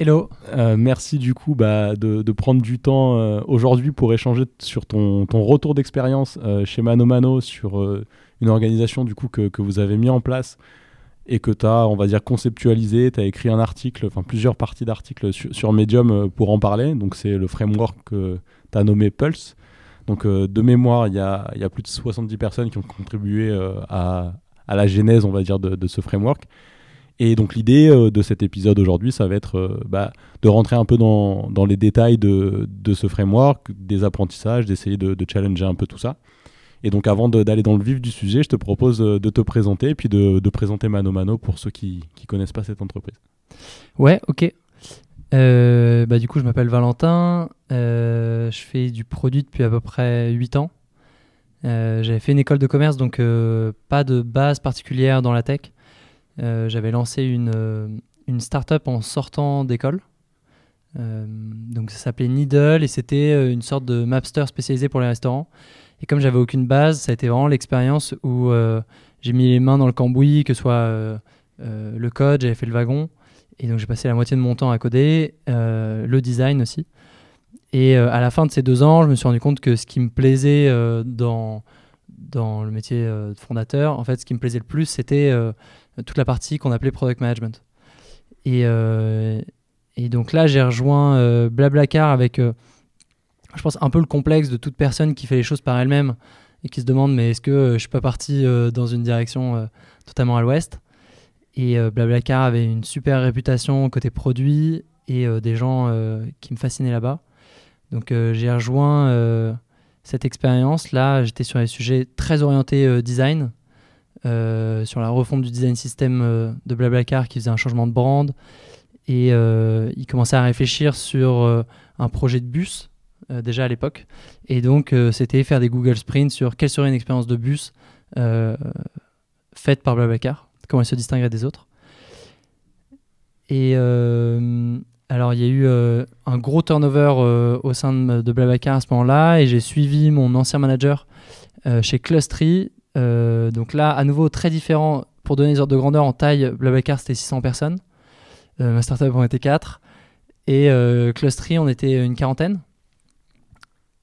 Hello. Euh, merci du coup bah, de, prendre du temps euh, aujourd'hui pour échanger sur ton, retour d'expérience euh, chez Mano Mano sur une organisation du coup que, vous avez mis en place et que tu as, on va dire, conceptualisé. Tu as écrit un article, enfin plusieurs parties d'articles sur, Medium pour en parler. Donc c'est le framework que tu as nommé Pulse. Donc de mémoire, il y a, plus de 70 personnes qui ont contribué à, la genèse, on va dire, de ce framework. Et donc l'idée euh, de cet épisode aujourd'hui, ça va être euh, bah, de rentrer un peu dans, les détails de, ce framework, des apprentissages, d'essayer de, de, challenger un peu tout ça. Et donc avant d'aller dans le vif du sujet, je te propose euh, de te présenter et puis de, présenter Mano Mano pour ceux qui ne connaissent pas cette entreprise. Ouais, ok. bah, du coup, je m'appelle Valentin. je fais du produit depuis à peu près 8 ans. J'avais fait une école de commerce, donc pas de base particulière dans la tech. Euh, j'avais lancé une, euh, une start-up en sortant d'école. Euh, donc ça s'appelait Needle et c'était une sorte de Mapster spécialisé pour les restaurants. Et comme j'avais aucune base, ça a été vraiment l'expérience où j'ai mis les mains dans le cambouis, que ce soit le code, j'avais fait le wagon. Et donc j'ai passé la moitié de mon temps à coder, le design aussi. Et à la fin de ces deux ans, je me suis rendu compte que ce qui me plaisait dans, dans le métier de fondateur, en fait, ce qui me plaisait le plus, c'était toute la partie qu'on appelait product management. Et, euh, et donc là, j'ai rejoint euh, Blablacar avec, euh, je pense, un peu le complexe de toute personne qui fait les choses par elle-même et qui se demande mais est-ce que je suis pas parti dans une direction totalement à l'ouest? Et Blablacar avait une super réputation côté produit et des gens qui me fascinaient là-bas. Donc j'ai rejoint cette expérience. Là, j'étais sur des sujets très orientés design. Euh, sur la refonte du design system euh, de Blablacar qui faisait un changement de brand. Et euh, il commençait à réfléchir sur un projet de bus déjà à l'époque. Et donc, c'était faire des Google Sprints sur quelle serait une expérience de bus faite par Blablacar, comment elle se distinguerait des autres. Et alors, il y a eu un gros turnover au sein de, de Blablacar à ce moment-là, et j'ai suivi mon ancien manager chez Clustry, euh, donc là, à nouveau, très différent. Pour donner des ordres de grandeur, en taille, Blablacar, c'était 600 personnes. Euh, on était 4. Et euh, Clustery, on était une quarantaine.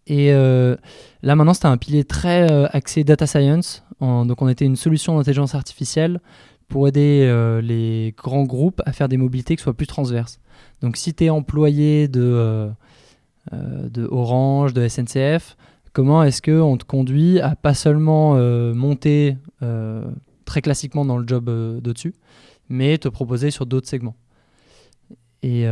Et euh, là, maintenant, c'était un pilier très axé data science. donc, on était une solution d'intelligence artificielle pour aider les grands groupes à faire des mobilités qui soient plus transverses. Donc, si tu es employé de Orange, de SNCF, Comment est-ce qu'on te conduit à pas seulement euh, monter euh, très classiquement dans le job euh, de-dessus, mais te proposer sur d'autres segments? Et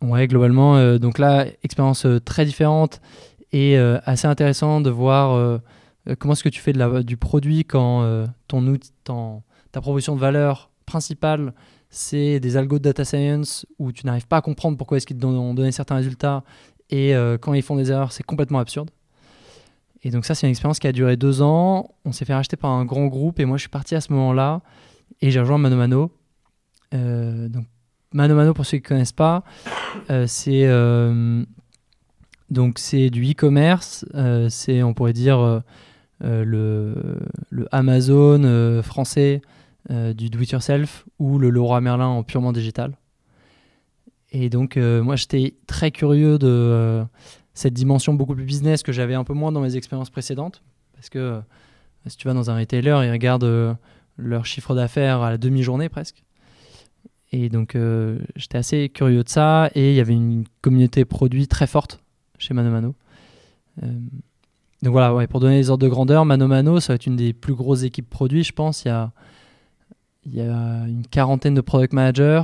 ouais, globalement, donc là, expérience très différente et assez intéressant de voir comment est-ce que tu fais de du produit quand ton, outil, ta proposition de valeur principale c'est des algos de data science où tu n'arrives pas à comprendre pourquoi est-ce qu'ils ont donné certains résultats et euh, quand ils font des erreurs, c'est complètement absurde. Et donc ça, c'est une expérience qui a duré deux ans. On s'est fait racheter par un grand groupe et moi, je suis parti à ce moment-là et j'ai rejoint Mano Mano. Euh, donc Mano Mano, pour ceux qui ne connaissent pas, euh, c'est donc du e-commerce. c'est, on pourrait dire, le, le, Amazon français du do-it-yourself ou le Leroy Merlin en purement digital. Et donc, euh, moi, j'étais très curieux de euh, cette dimension beaucoup plus business que j'avais un peu moins dans mes expériences précédentes. Parce que euh, si tu vas dans un retailer, ils regardent leur chiffre d'affaires à la demi-journée presque. Et donc, j'étais assez curieux de ça. Et il y avait une communauté produit très forte chez Mano Mano. donc voilà, pour donner les ordres de grandeur, Mano Mano, ça va être une des plus grosses équipes produits, je pense. Il y a, il y a une quarantaine de product managers,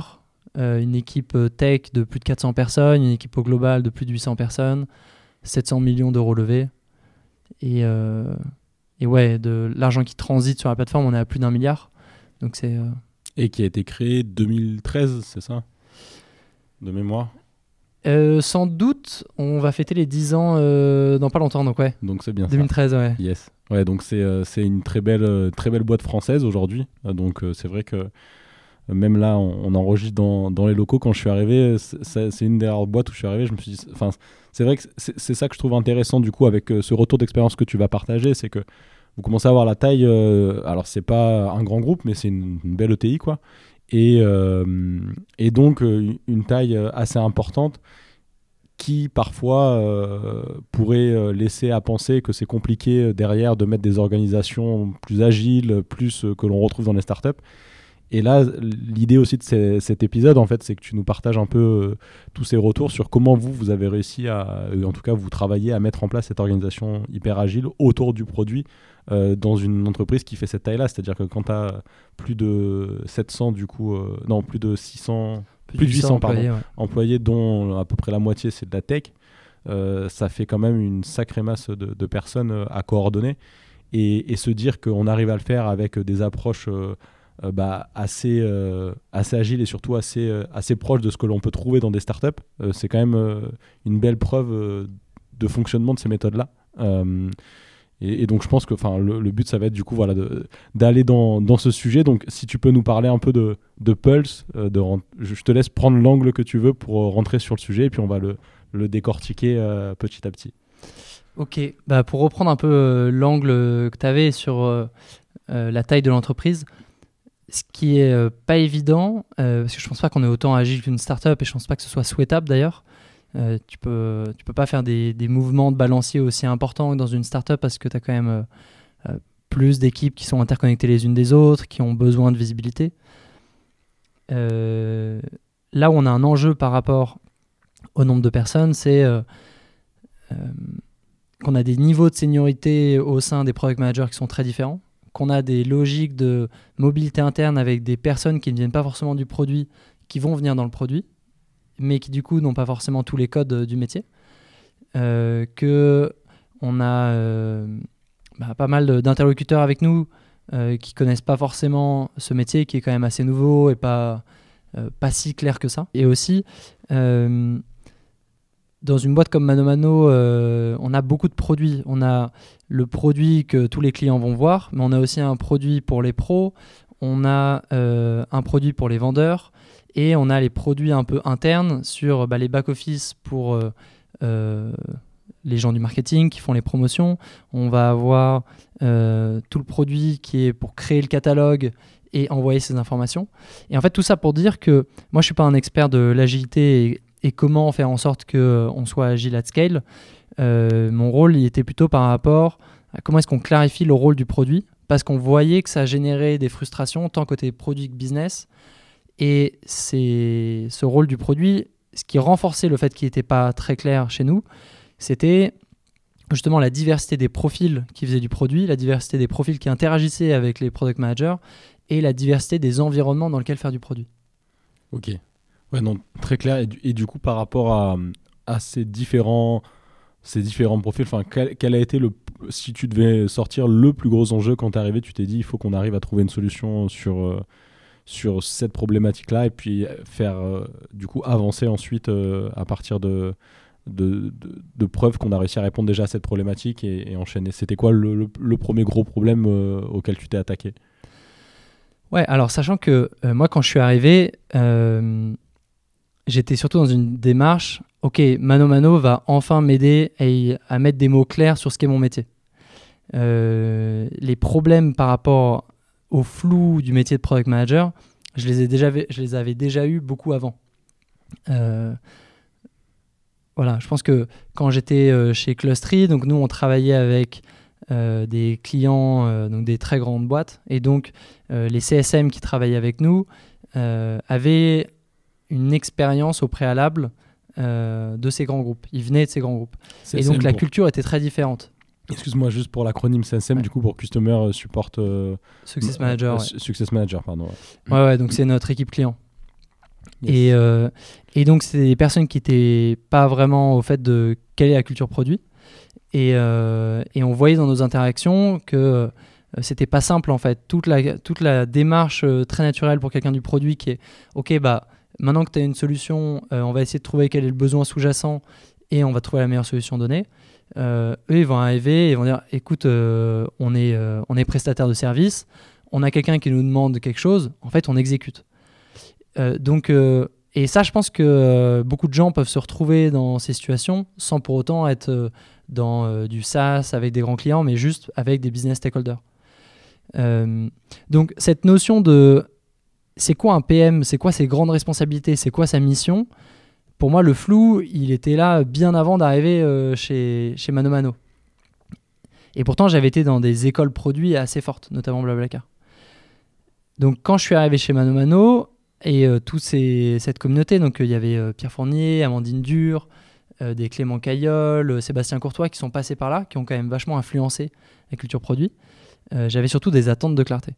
euh, une équipe euh, tech de plus de 400 personnes, une équipe au global de plus de 800 personnes, 700 millions d'euros levés. Et, euh, et ouais, de l'argent qui transite sur la plateforme, on est à plus d'un milliard. Donc c'est. Et qui a été créé 2013, c'est ça? De mémoire? Euh, sans doute, on va fêter les 10 ans euh, dans pas longtemps, donc ouais. Donc c'est bien 2013, ça. ouais. Yes. Ouais, donc c'est euh, une très belle, euh, très belle boîte française aujourd'hui. Euh, donc euh, c'est vrai que euh, même là, on, enregistre dans, les locaux. Quand je suis arrivé, c'est- une des rares boîtes où je suis arrivé. Je me suis enfin, c'est vrai que c'est ça que je trouve intéressant du coup avec euh, ce retour d'expérience que tu vas partager, c'est que vous commencez à avoir la taille. euh, alors c'est pas un grand groupe, mais c'est une, belle ETI quoi. Et, euh, donc euh, une taille assez importante qui parfois pourrait laisser à penser que c'est compliqué derrière de mettre des organisations plus agiles, plus que l'on retrouve dans les startups. Et là, l'idée aussi de ces- cet épisode, en fait, c'est que tu nous partages un peu euh, tous ces retours sur comment vous, vous avez réussi à, euh, en tout cas, vous travaillez à mettre en place cette organisation hyper agile autour du produit euh, dans une entreprise qui fait cette taille-là. C'est-à-dire que quand tu as plus de 700, du coup, non, plus de 600 plus de 800, pardon. employés, ouais. employés, dont à peu près la moitié c'est de la tech, ça fait quand même une sacrée masse de, de personnes à coordonner. Et, et se dire qu'on arrive à le faire avec des approches bah, assez, euh, assez agiles et surtout assez, euh, assez proches de ce que l'on peut trouver dans des startups, euh, c'est quand même euh, une belle preuve euh, de fonctionnement de ces méthodes-là. Euh, et, donc je pense que le, le but ça va être du coup voilà d'aller dans, dans ce sujet. Donc si tu peux nous parler un peu de, de Pulse, euh, de, je te laisse prendre l'angle que tu veux pour euh, rentrer sur le sujet et puis on va le, le décortiquer euh, petit à petit. Ok, bah, pour reprendre un peu euh, l'angle que tu avais sur euh, euh, la taille de l'entreprise, ce qui est euh, pas évident, euh, parce que je pense pas qu'on est autant agile qu'une startup et je pense pas que ce soit souhaitable d'ailleurs. Euh, tu peux tu peux pas faire des, des mouvements de balancier aussi importants que dans une startup parce que tu as quand même plus d'équipes qui sont interconnectées les unes des autres, qui ont besoin de visibilité. Là où on a un enjeu par rapport au nombre de personnes, c'est qu'on a des niveaux de seniorité au sein des product managers qui sont très différents, qu'on a des logiques de mobilité interne avec des personnes qui ne viennent pas forcément du produit, qui vont venir dans le produit, mais qui du coup n'ont pas forcément tous les codes euh, du métier, euh, que on a euh, bah, pas mal d'interlocuteurs avec nous euh, qui connaissent pas forcément ce métier qui est quand même assez nouveau et pas euh, pas si clair que ça. Et aussi dans une boîte comme Mano Mano, euh, on a beaucoup de produits. On a le produit que tous les clients vont voir, mais on a aussi un produit pour les pros, on a euh, un produit pour les vendeurs, et on a les produits un peu internes sur bah, les back-office pour euh, euh, les gens du marketing qui font les promotions. On va avoir tout le produit qui est pour créer le catalogue et envoyer ces informations. Et en fait, tout ça pour dire que moi, je suis pas un expert de l'agilité et, et comment faire en sorte qu'on soit agile at scale. Euh, mon rôle, il était plutôt par rapport à comment est-ce qu'on clarifie le rôle du produit, parce qu'on voyait que ça générait des frustrations tant côté produit que business. Et c'est ce rôle du produit, ce qui renforçait le fait qu'il n'était pas très clair chez nous, c'était justement la diversité des profils qui faisaient du produit, la diversité des profils qui interagissaient avec les product managers et la diversité des environnements dans lesquels faire du produit. Ok. Ouais, non, très clair. Et du, coup, par rapport à, à ces différents, ces différents profils, quel, a été le, si tu devais sortir le plus gros enjeu quand tu es arrivé, tu t'es dit, il faut qu'on arrive à trouver une solution sur, euh, sur cette problématique-là et puis faire, euh, du coup, avancer ensuite euh, à partir de, de, de, de preuves qu'on a réussi à répondre déjà à cette problématique et, enchaîner. C'était quoi le, le- premier gros problème auquel tu t'es attaqué? Ouais, alors sachant que moi, quand je suis arrivé, j'étais surtout dans une démarche, ok, Mano Mano va enfin m'aider à, mettre des mots clairs sur ce qu'est mon métier. Euh, les problèmes par rapport au flou du métier de product manager, je les, ai déjà, je les avais déjà eu beaucoup avant. Euh, voilà, je pense que quand j'étais euh, chez Clustery, donc nous on travaillait avec des clients, donc des très grandes boîtes, et donc les CSM qui travaillaient avec nous avaient une expérience au préalable euh, de ces grands groupes. Ils venaient de ces grands groupes. Et donc la pour- culture était très différente. Excuse-moi, juste pour l'acronyme CSM, Ouais. du coup, pour Customer Support euh, Success euh, Manager. euh, ouais. Success Manager, pardon. ouais. Ouais, donc c'est notre équipe client. Yes. Et, euh, et donc, c'est des personnes qui n'étaient pas vraiment au fait de quelle est la culture produit. Et, euh, et on voyait dans nos interactions que euh, c'était pas simple en fait. Toute la, toute la démarche euh, très naturelle pour quelqu'un du produit qui est OK, bah, Maintenant que tu as une solution, euh, on va essayer de trouver quel est le besoin sous-jacent et on va trouver la meilleure solution donnée. Euh, eux, ils vont arriver et vont dire écoute, euh, on, est, on est prestataire de service, on a quelqu'un qui nous demande quelque chose, en fait, on exécute. donc, et ça, je pense que beaucoup de gens peuvent se retrouver dans ces situations sans pour autant être dans du SaaS avec des grands clients, mais juste avec des business stakeholders. donc, cette notion de c'est quoi un PM C'est quoi ses grandes responsabilités? C'est quoi sa mission? Pour moi, le flou, il était là bien avant d'arriver euh, chez, chez Mano Mano. Et pourtant, j'avais été dans des écoles produits assez fortes, notamment Blablacar. Donc, quand je suis arrivé chez Mano Mano et euh, toute cette communauté, donc euh, il y avait Pierre Fournier, Amandine Dur, des Clément Caillol, Sébastien Courtois qui sont passés par là, qui ont quand même vachement influencé la culture produit. j'avais surtout des attentes de clarté.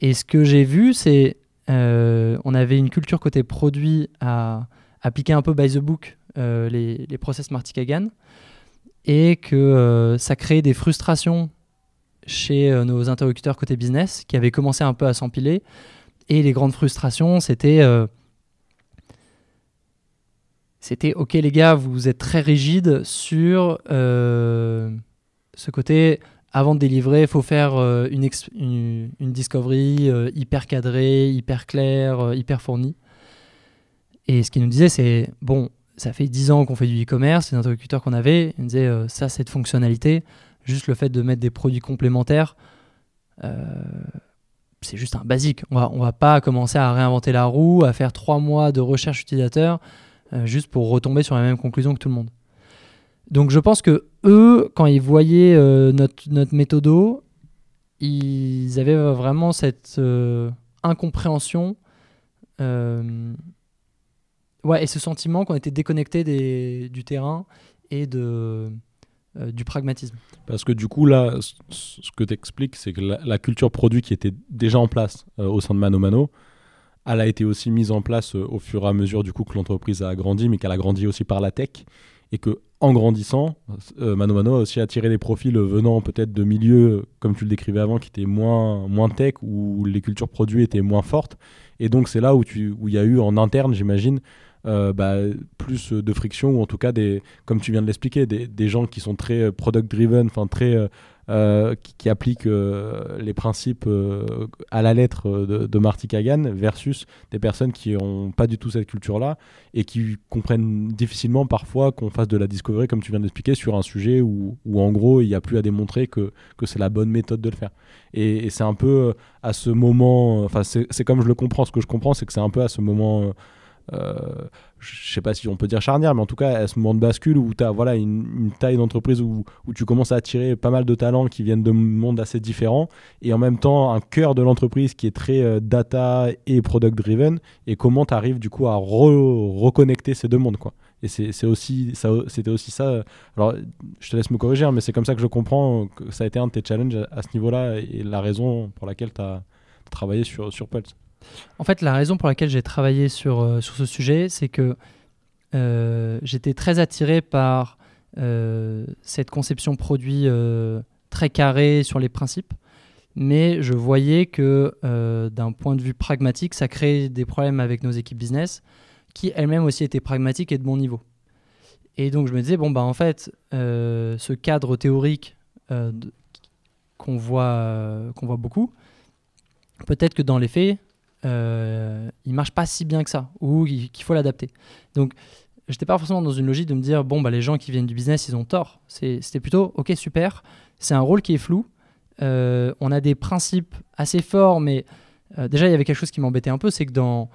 Et ce que j'ai vu, c'est on avait une culture côté produit à appliquer un peu by the book euh, les, process Marty Kagan et que euh, ça créait des frustrations chez nos interlocuteurs côté business qui avaient commencé un peu à s'empiler. Et les grandes frustrations, c'était c'était ok les gars, vous êtes très rigide sur ce côté avant de délivrer, il faut faire euh, une, discovery euh, hyper cadrée, hyper claire, euh, hyper fournie. Et ce qu'il nous disait, c'est bon, ça fait 10 ans qu'on fait du e-commerce, c'est interlocuteur qu'on avait. Il nous disait ça, cette fonctionnalité, juste le fait de mettre des produits complémentaires, c'est juste un basique. On va, va pas commencer à réinventer la roue, à faire 3 mois de recherche utilisateur juste pour retomber sur la même conclusion que tout le monde. Donc je pense que eux, quand ils voyaient euh, notre, notre méthodo, ils avaient vraiment cette euh, incompréhension euh, ouais, et ce sentiment qu'on était déconnecté du terrain et de, du pragmatisme. Parce que du coup, là, ce que tu expliques, c'est que la, culture produit qui était déjà en place au sein de Mano Mano, elle a été aussi mise en place au fur et à mesure du coup que l'entreprise a grandi, mais qu'elle a grandi aussi par la tech et que en grandissant, euh, Mano Mano a aussi attiré des profils venant peut-être de milieux, comme tu le décrivais avant, qui étaient moins, moins tech, où les cultures produits étaient moins fortes. Et donc c'est là où il où y a eu en interne, j'imagine, euh, bah, plus de friction, ou en tout cas, des, comme tu viens de l'expliquer, des, des, gens qui sont très product-driven, enfin très euh, euh, qui, appliquent euh, les principes euh, à la lettre de, de, Marty Kagan versus des personnes qui n'ont pas du tout cette culture-là et qui comprennent difficilement parfois qu'on fasse de la discovery, comme tu viens d'expliquer, sur un sujet où, où en gros il n'y a plus à démontrer que, que c'est la bonne méthode de le faire. Et, c'est un peu à ce moment, enfin c'est comme je le comprends, ce que je comprends c'est que c'est un peu à ce moment je sais pas si on peut dire charnière, mais en tout cas à ce moment de bascule où tu as voilà, une, taille d'entreprise où, tu commences à attirer pas mal de talents qui viennent de mondes assez différents et en même temps un cœur de l'entreprise qui est très euh, data et product driven et comment tu arrives du coup à reconnecter ces deux mondes quoi. Et c'est aussi c'était aussi ça. Alors je te laisse me corriger, hein, mais c'est comme ça que je comprends que ça a été un de tes challenges à, à ce niveau-là et la raison pour laquelle tu as travaillé sur, sur Pulse. En fait, la raison pour laquelle j'ai travaillé sur, euh, sur ce sujet, c'est que euh, j'étais très attiré par euh, cette conception produit très carrée sur les principes, mais je voyais que d'un point de vue pragmatique, ça créait des problèmes avec nos équipes business, qui elles-mêmes aussi étaient pragmatiques et de bon niveau. Et donc je me disais, bon, bah en fait, ce cadre théorique qu'on voit, qu'on voit beaucoup, peut-être que dans les faits, euh, il marche pas si bien que ça, ou qu'il faut l'adapter. Donc, j'étais pas forcément dans une logique de me dire, bon, bah, les gens qui viennent du business, ils ont tort. C'était plutôt, ok, super, c'est un rôle qui est flou. Euh, on a des principes assez forts, mais euh, déjà, il y avait quelque chose qui m'embêtait un peu, c'est que dans,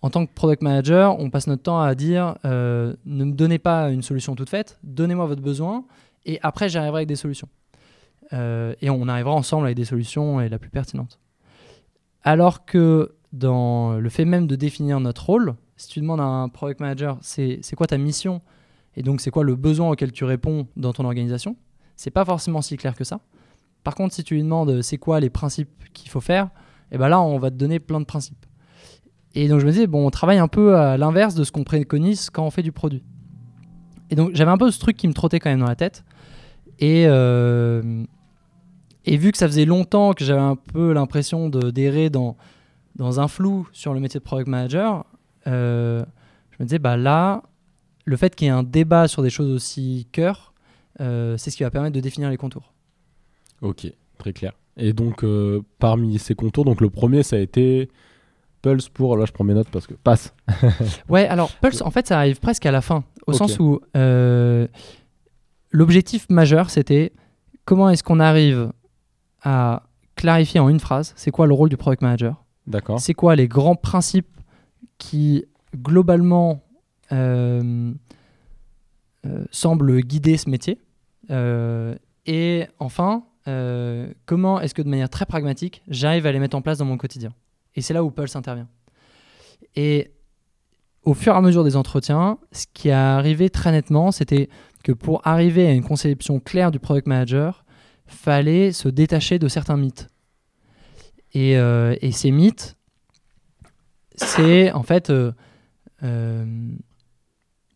en tant que product manager, on passe notre temps à dire, euh, ne me donnez pas une solution toute faite, donnez-moi votre besoin, et après, j'arriverai avec des solutions. et on arrivera ensemble avec des solutions et la plus pertinente. Alors que dans le fait même de définir notre rôle. Si tu demandes à un product manager, c'est quoi ta mission et donc c'est quoi le besoin auquel tu réponds dans ton organisation, c'est pas forcément si clair que ça. Par contre, si tu lui demandes c'est quoi les principes qu'il faut faire, et eh ben là on va te donner plein de principes. Et donc je me disais bon, on travaille un peu à l'inverse de ce qu'on préconise quand on fait du produit. Et donc j'avais un peu ce truc qui me trottait quand même dans la tête. Et, euh, et vu que ça faisait longtemps que j'avais un peu l'impression d'errer dans dans un flou sur le métier de product manager, euh, je me disais, bah là, le fait qu'il y ait un débat sur des choses aussi cœur, euh, c'est ce qui va permettre de définir les contours. Ok, très clair. Et donc, euh, parmi ces contours, donc le premier, ça a été Pulse pour. Là, je prends mes notes parce que. Passe. Ouais, alors Pulse, en fait, ça arrive presque à la fin, au sens où l'objectif majeur, c'était comment est-ce qu'on arrive à clarifier en une phrase, c'est quoi le rôle du product manager, C'est quoi les grands principes qui, globalement, euh, euh, semblent guider ce métier. Euh, et enfin, comment est-ce que de manière très pragmatique, j'arrive à les mettre en place dans mon quotidien? Et c'est là où Pulse intervient. Et au fur et à mesure des entretiens, ce qui est arrivé très nettement, c'était que pour arriver à une conception claire du product manager, fallait se détacher de certains mythes. Et, euh, et ces mythes, c'est en fait, euh, euh,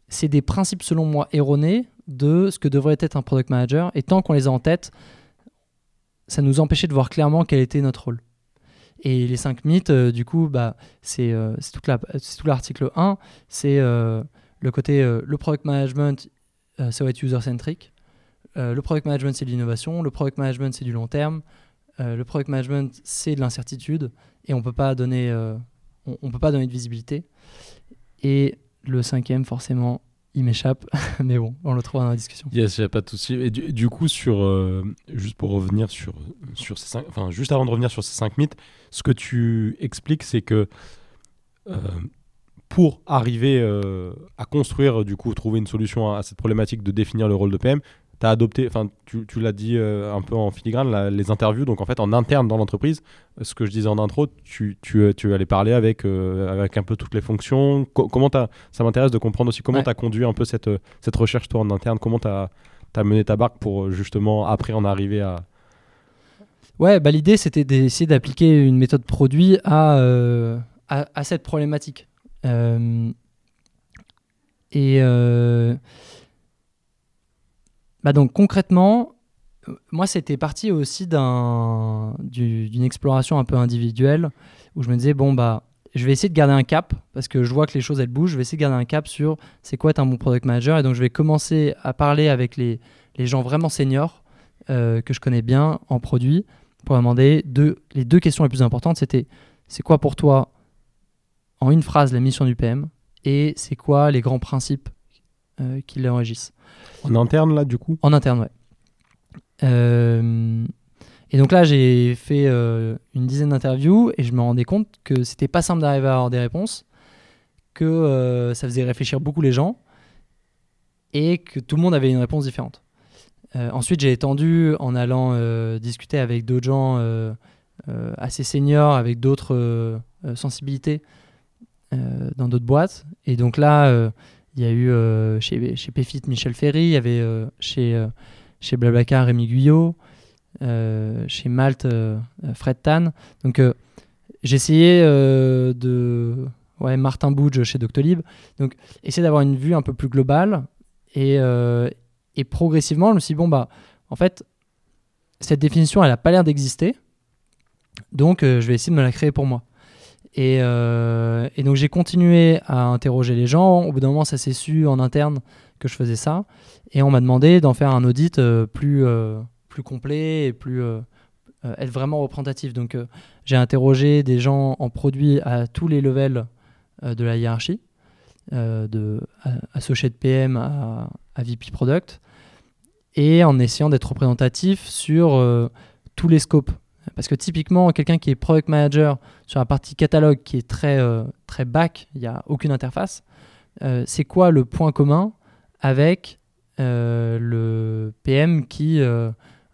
c'est des principes selon moi erronés de ce que devrait être un product manager. Et tant qu'on les a en tête, ça nous empêchait de voir clairement quel était notre rôle. Et les cinq mythes, du coup, bah, c'est tout l'article 1. C'est le côté, le product management, ça va être user-centric. Le product management, c'est de l'innovation. Le product management, c'est du long terme. Euh, le product management, c'est de l'incertitude. Et on peut pas donner, euh, on, peut pas donner de visibilité. Et le cinquième, forcément, il m'échappe. Mais bon, on le trouvera dans la discussion. Yes, j'ai pas de souci. Et du, coup, sur, euh, juste pour revenir sur, sur ces cinq, enfin, juste avant de revenir sur ces cinq mythes, ce que tu expliques, c'est que pour arriver à construire, du coup, trouver une solution à, à cette problématique de définir le rôle de PM, tu as adopté, enfin, tu, tu l'as dit euh, un peu en filigrane, la- les interviews. Donc, en fait, en interne dans l'entreprise, ce que je disais en intro, tu, tu, tu allais parler avec, euh, avec un peu toutes les fonctions. Co- comment ça m'intéresse de comprendre aussi comment Ouais. tu as conduit un peu cette, cette recherche, toi, en interne. Comment tu as, mené ta barque pour euh, justement, après, en arriver à. Ouais, bah, l'idée c'était d'essayer d'appliquer une méthode produit à, euh, à, à cette problématique. Euh, et euh, bah donc concrètement, euh, moi c'était parti aussi d'un- du- d'une exploration un peu individuelle où je me disais, bon, bah je vais essayer de garder un cap parce que je vois que les choses elles bougent. Je vais essayer de garder un cap sur c'est quoi être un bon product manager. Et donc je vais commencer à parler avec les, gens vraiment seniors euh, que je connais bien en produit pour demander les deux questions les plus importantes. C'était c'est quoi pour toi en une phrase la mission du PM et c'est quoi les grands principes euh, qui les régissent. En interne, là, du coup? En interne, ouais. Euh, et donc là, j'ai fait euh, une dizaine d'interviews et je me rendais compte que c'était pas simple d'arriver à avoir des réponses, que euh, ça faisait réfléchir beaucoup les gens et que tout le monde avait une réponse différente. Ensuite, j'ai étendu en allant discuter avec d'autres gens assez seniors, avec d'autres sensibilités dans d'autres boîtes. Et donc là, il y a eu euh, chez, chez Pefit Michel Ferry, il y avait euh, chez, euh, chez Blablacar Rémi Guyot, chez Malte Fred Tan. Donc j'ai essayé de. Ouais, Martin Boudge chez Doctolib. Donc essayer d'avoir une vue un peu plus globale. Et, et progressivement, je me suis dit, bon, bah, en fait, cette définition, elle n'a pas l'air d'exister. Donc je vais essayer de me la créer pour moi. Et, euh, et donc j'ai continué à interroger les gens. Au bout d'un moment, ça s'est su en interne que je faisais ça. Et on m'a demandé d'en faire un audit euh, plus, euh, plus complet et plus être vraiment représentatif. Donc j'ai interrogé des gens en produit à tous les levels de la hiérarchie, de de PM à, VP Product, et en essayant d'être représentatif sur tous les scopes. Parce que typiquement, quelqu'un qui est product manager sur la partie catalogue qui est très, euh, très back, il n'y a aucune interface, euh, c'est quoi le point commun avec euh, le PM qui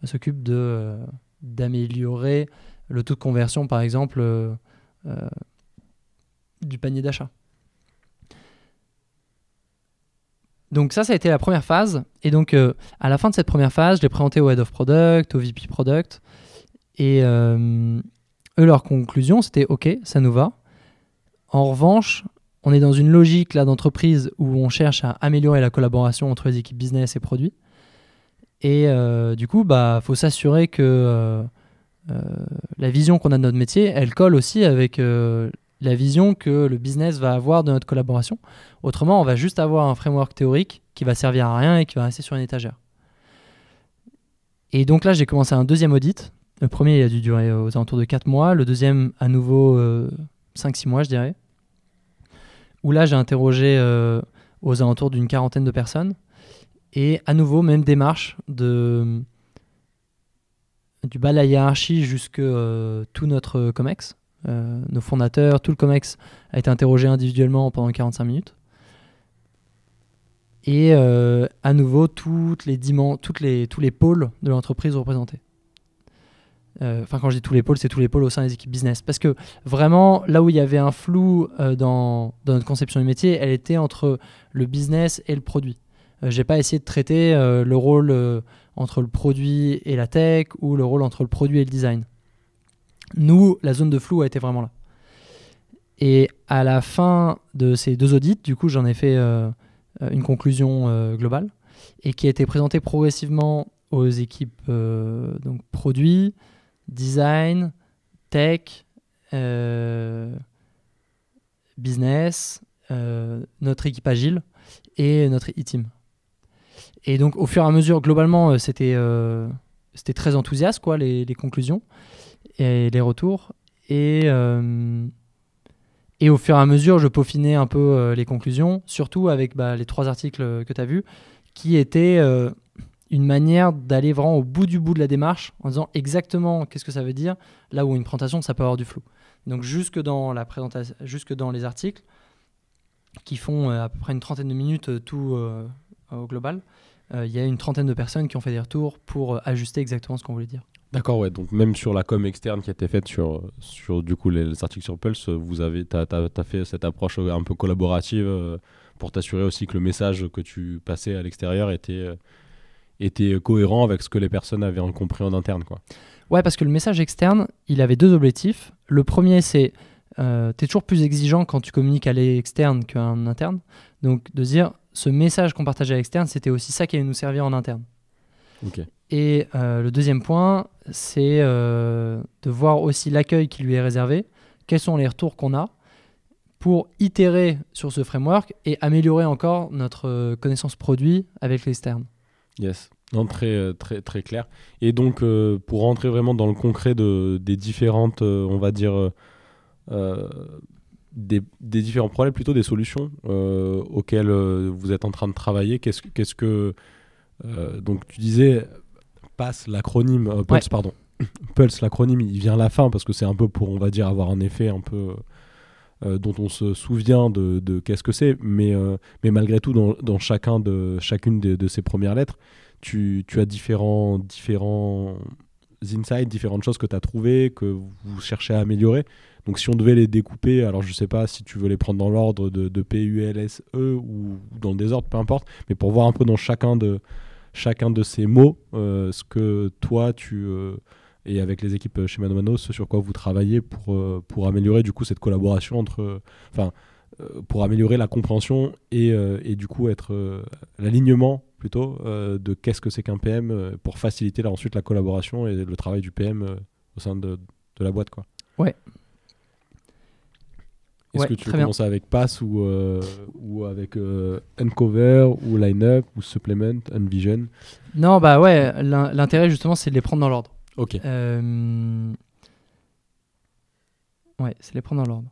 s'occupe de, d'améliorer le taux de conversion, par exemple, du panier d'achat? Donc ça, ça a été la première phase. Et donc, à la fin de cette première phase, je l'ai présenté au Head of Product, au VP Product. Et euh, eux, leur conclusion, c'était OK, ça nous va. En revanche, on est dans une logique là d'entreprise où on cherche à améliorer la collaboration entre les équipes business et produits. Et euh, du coup, bah, faut s'assurer que euh, la vision qu'on a de notre métier, elle colle aussi avec la vision que le business va avoir de notre collaboration. Autrement, on va juste avoir un framework théorique qui va servir à rien et qui va rester sur une étagère. Et donc là, j'ai commencé un deuxième audit. Le premier, a dû durer aux alentours de 4 mois. Le deuxième, à nouveau, 5-6 mois, je dirais. Où là, j'ai interrogé aux alentours d'une quarantaine de personnes. Et à nouveau, même démarche de, du bas de la hiérarchie jusque euh, tout notre COMEX. Euh, nos fondateurs, tout le COMEX a été interrogé individuellement pendant 45 minutes. Et euh, à nouveau, les les, tous les pôles de l'entreprise représentés. Enfin, quand je dis tous les pôles, c'est tous les pôles au sein des équipes business. Parce que vraiment, là où il y avait un flou dans, dans, notre conception du métier, elle était entre le business et le produit. J'ai pas essayé de traiter le rôle entre le produit et la tech ou le rôle entre le produit et le design. Nous, la zone de flou a été vraiment là. Et à la fin de ces deux audits, du coup, j'en ai fait euh, une conclusion euh, globale et qui a été présentée progressivement aux équipes euh, donc produit, design, tech, business, notre équipe agile et notre e-team. Et donc, au fur et à mesure, globalement, euh, c'était euh, très enthousiaste, quoi, les, conclusions et les retours. Et, euh, et au fur et à mesure, je peaufinais un peu les conclusions, surtout avec bah, les trois articles que tu as vus, qui étaient une manière d'aller vraiment au bout du bout de la démarche en disant exactement qu'est-ce que ça veut dire, là où une présentation, ça peut avoir du flou. Donc, jusque dans, la présentation, jusque dans les articles, qui font à peu près une trentaine de minutes tout au global, euh, il y a une trentaine de personnes qui ont fait des retours pour euh, ajuster exactement ce qu'on voulait dire. D'accord, ouais. Donc même sur la com externe qui a été faite sur, sur du coup les, articles sur Pulse, vous avez, as, as, fait cette approche un peu collaborative euh, pour t'assurer aussi que le message que tu passais à l'extérieur était, était cohérent avec ce que les personnes avaient compris en interne, quoi. Ouais, parce que le message externe, il avait deux objectifs. Le premier, c'est euh, tu es toujours plus exigeant quand tu communiques à l'externe qu'en interne. Donc de dire, ce message qu'on partageait à l'externe, c'était aussi ça qui allait nous servir en interne. Et euh, le deuxième point, c'est euh, de voir aussi l'accueil qui lui est réservé, quels sont les retours qu'on a pour itérer sur ce framework et améliorer encore notre connaissance produit avec l'externe. Yes. Non, très, très, très clair. Et donc, pour rentrer vraiment dans le concret de, des différentes, on va dire, des, différents problèmes, plutôt des solutions euh, auxquelles euh, vous êtes en train de travailler. Qu'est-ce, qu'est-ce que. Euh, donc, tu disais, passe l'acronyme, Pulse, pardon. Pulse, l'acronyme, il vient à la fin parce que c'est un peu pour, on va dire, avoir un effet un peu. Dont on se souvient de, qu'est-ce que c'est, mais, mais malgré tout, dans, chacun de, chacune de, ces premières lettres, tu, tu, as différents, différents insights, différentes choses que tu as trouvées, que vous cherchez à améliorer. Donc si on devait les découper, alors je sais pas si tu veux les prendre dans l'ordre de, P, U, L, S, E ou dans le désordre, peu importe, mais pour voir un peu dans chacun de, chacun de ces mots euh, ce que toi tu euh, et avec les équipes chez Mano ce sur quoi vous travaillez pour, euh, pour améliorer du coup cette collaboration entre enfin pour améliorer la compréhension et, et du coup être l'alignement plutôt de qu'est-ce que c'est qu'un PM pour faciliter là ensuite la collaboration et le travail du PM au sein de, de la boîte quoi. Ouais, est-ce que tu veux commencer avec Pass ou, euh, ou avec euh, Uncover ou Lineup ou Supplement, Unvision Non, bah ouais, l'intérêt justement c'est de les prendre dans l'ordre. Ok. Euh, ouais, c'est les prendre dans l'ordre.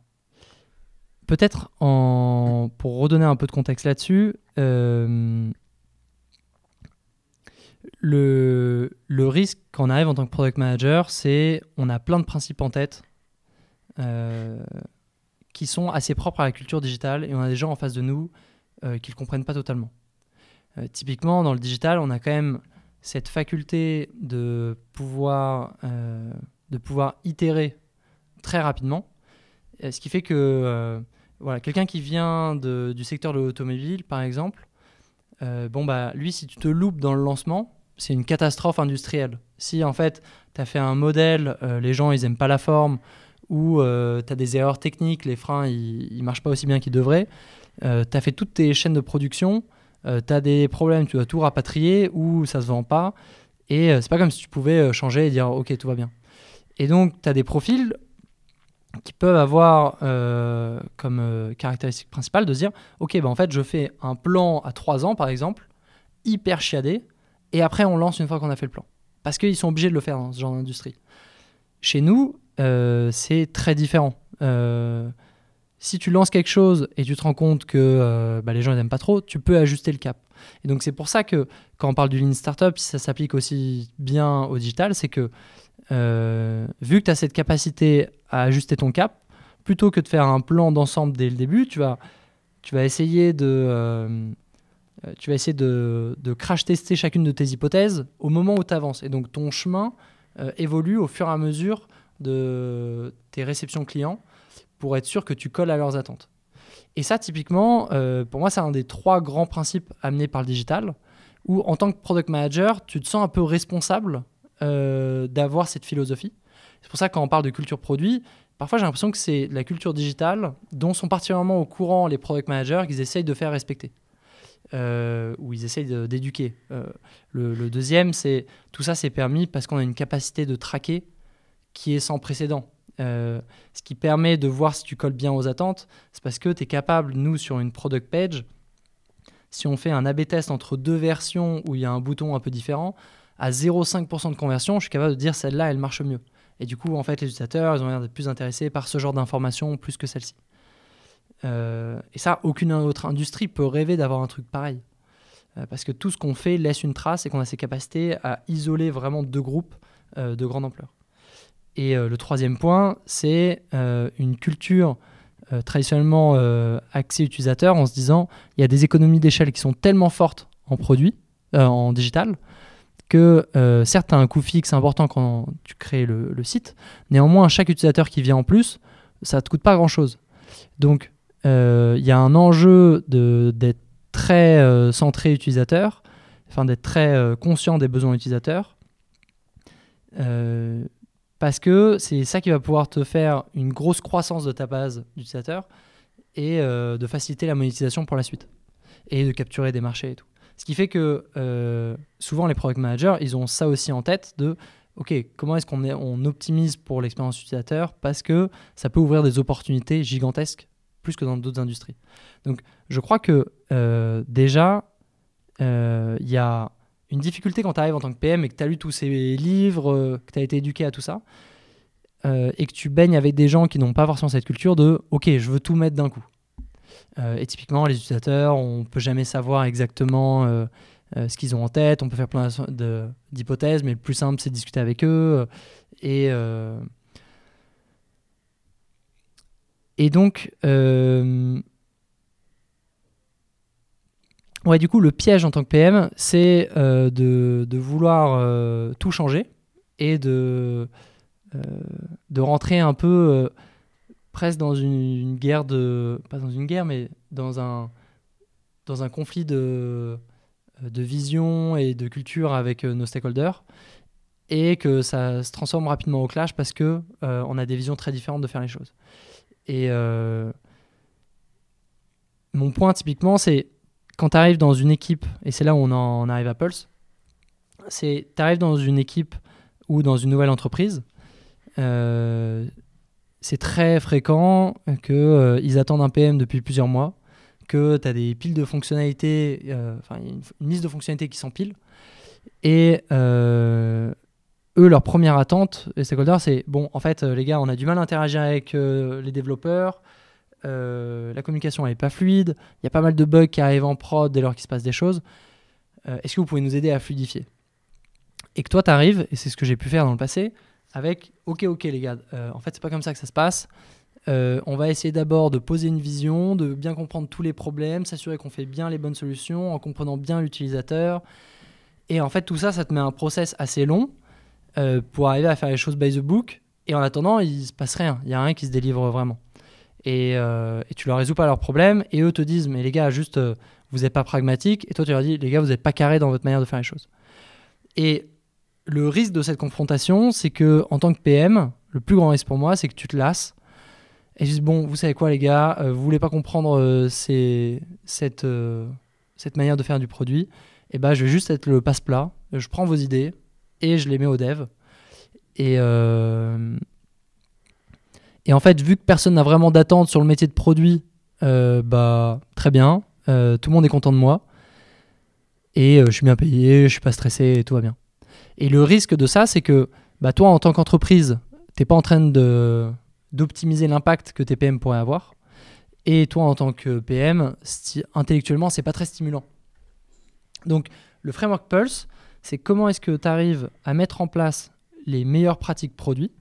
Peut-être en... pour redonner un peu de contexte là-dessus, le, le risque quand on arrive en tant que product manager, c'est on a plein de principes en tête. Euh, qui sont assez propres à la culture digitale et on a des gens en face de nous euh, qui ne comprennent pas totalement. Euh, typiquement, dans le digital, on a quand même cette faculté de pouvoir, euh, de pouvoir itérer très rapidement, ce qui fait que voilà, quelqu'un qui vient du secteur de l'automobile, par exemple, bon, bah, lui, si tu te loupes dans le lancement, c'est une catastrophe industrielle. Si en fait, tu as fait un modèle, les gens, ils n'aiment pas la forme, euh, tu as des erreurs techniques, les freins ils ne marchent pas aussi bien qu'ils devraient, euh, tu as fait toutes tes chaînes de production, euh, tu as des problèmes, tu dois tout rapatrier ou ça se vend pas. Et c'est pas comme si tu pouvais changer et dire ok, tout va bien. Et donc, tu as des profils qui peuvent avoir euh, comme euh, caractéristique principale de se dire ok bah en fait je fais un plan à 3 ans par exemple hyper chiadé et après on lance une fois qu'on a fait le plan parce qu'ils sont obligés de le faire dans ce genre d'industrie chez nous euh, c'est très différent si tu lances quelque chose et tu te rends compte que bah, les gens n'aiment pas trop tu peux ajuster le cap et donc c'est pour ça que quand on parle du lean startup ça s'applique aussi bien au digital c'est que vu que tu as cette capacité à ajuster ton cap, plutôt que de faire un plan d'ensemble dès le début, tu vas, euh, vas essayer de, de, crash tester chacune de tes hypothèses au moment où tu avances. Et donc ton chemin euh, évolue au fur et à mesure de tes réceptions clients pour être sûr que tu colles à leurs attentes. Et ça, typiquement, euh, pour moi, c'est un des trois grands principes amenés par le digital, où en tant que product manager, tu te sens un peu responsable d'avoir cette philosophie. C'est pour ça que quand on parle de culture produit, parfois j'ai l'impression que c'est la culture digitale dont sont particulièrement au courant les product managers qu'ils essayent de faire respecter. Euh, ou ils essayent d'éduquer. Euh, le, deuxième, c'est tout ça c'est permis parce qu'on a une capacité de traquer qui est sans précédent. Euh, ce qui permet de voir si tu colles bien aux attentes, c'est parce que tu es capable, nous, sur une product page, si on fait un A-B test entre deux versions où il y a un bouton un peu différent, à 0,5% de conversion, je suis capable de dire celle-là, elle marche mieux. Et du coup, en fait, les utilisateurs, ils ont l'air d'être plus intéressés par ce genre d'informations plus que celle-ci. Euh, et ça, aucune autre industrie peut rêver d'avoir un truc pareil. Euh, parce que tout ce qu'on fait laisse une trace et qu'on a ces capacités à isoler vraiment deux groupes de grande ampleur. Et le troisième point, c'est une culture traditionnellement axée utilisateur en se disant il y a des économies d'échelle qui sont tellement fortes en produit, en digital, que euh, certes, tu as un coût fixe important quand tu crées le, site, néanmoins, chaque utilisateur qui vient en plus, ça ne te coûte pas grand-chose. Donc, euh, il y a un enjeu d'être très euh, centré utilisateur, enfin d'être très conscient des besoins utilisateurs, parce que c'est ça qui va pouvoir te faire une grosse croissance de ta base d'utilisateurs et de faciliter la monétisation pour la suite, et de capturer des marchés et tout. Ce qui fait que euh, souvent les product managers, ils ont ça aussi en tête de OK, comment est-ce qu'on on optimise pour l'expérience utilisateur parce que ça peut ouvrir des opportunités gigantesques plus que dans d'autres industries. Donc je crois que euh, déjà, euh, il y a une difficulté quand tu arrives en tant que PM et que tu as lu tous ces livres, que tu as été éduqué à tout ça, et que tu baignes avec des gens qui n'ont pas forcément cette culture de OK, je veux tout mettre d'un coup. Euh, et typiquement, les utilisateurs, on peut jamais savoir exactement euh, euh, ce qu'ils ont en tête. On peut faire plein d'hypothèses, mais le plus simple, c'est de discuter avec eux. Et, et donc, ouais, du coup, le piège en tant que PM, c'est de, de, vouloir tout changer et de, de rentrer un peu presque dans une, guerre de. Pas dans une guerre, mais dans un, dans un conflit de, de vision et de culture avec euh, nos stakeholders. Et que ça se transforme rapidement au clash parce que euh, on a des visions très différentes de faire les choses. Et euh, mon point typiquement, c'est quand tu arrives dans une équipe, et c'est là où on en arrive à Pulse, c'est tu arrives dans une équipe ou dans une nouvelle entreprise, c'est très fréquent qu'ils euh, attendent un PM depuis plusieurs mois, que tu as des piles de fonctionnalités, euh, enfin une, liste de fonctionnalités qui s'empilent. Et euh, eux, leur première attente, les stakeholders, c'est bon, en fait, les gars, on a du mal à interagir avec les développeurs, la communication n'est pas fluide, il y a pas mal de bugs qui arrivent en prod dès lors qu'il se passe des choses. Est-ce que vous pouvez nous aider à fluidifier? Et que toi, tu arrives, et c'est ce que j'ai pu faire dans le passé, avec ok ok les gars, euh, en fait c'est pas comme ça que ça se passe. Euh, on va essayer d'abord de poser une vision, de bien comprendre tous les problèmes, s'assurer qu'on fait bien les bonnes solutions en comprenant bien l'utilisateur. Et en fait tout ça, ça te met un process assez long euh, pour arriver à faire les choses by the book. Et en attendant, il se passe rien, il y a rien qui se délivre vraiment. Et, et, tu leur résous pas leurs problèmes et eux te disent mais les gars juste vous n'êtes pas pragmatique et toi tu leur dis les gars vous n'êtes pas carré dans votre manière de faire les choses. Et le risque de cette confrontation, c'est que en tant que PM, le plus grand risque pour moi, c'est que tu te lasses et tu dis bon, vous savez quoi les gars, euh, vous voulez pas comprendre euh, cette, euh, cette manière de faire du produit, et eh ben je vais juste être le passe-plat, je prends vos idées et je les mets au dev. Et, Et en fait, vu que personne n'a vraiment d'attente sur le métier de produit, euh, bah très bien, euh, tout le monde est content de moi et euh, je suis bien payé, je suis pas stressé tout va bien. Et le risque de ça, c'est que bah, toi, en tant qu'entreprise, t'es pas en train de d'optimiser l'impact que tes PM pourraient avoir. Et toi, en tant que PM, sti- intellectuellement, c'est pas très stimulant. Donc, le framework Pulse, c'est comment est-ce que tu arrives à mettre en place les meilleures pratiques produits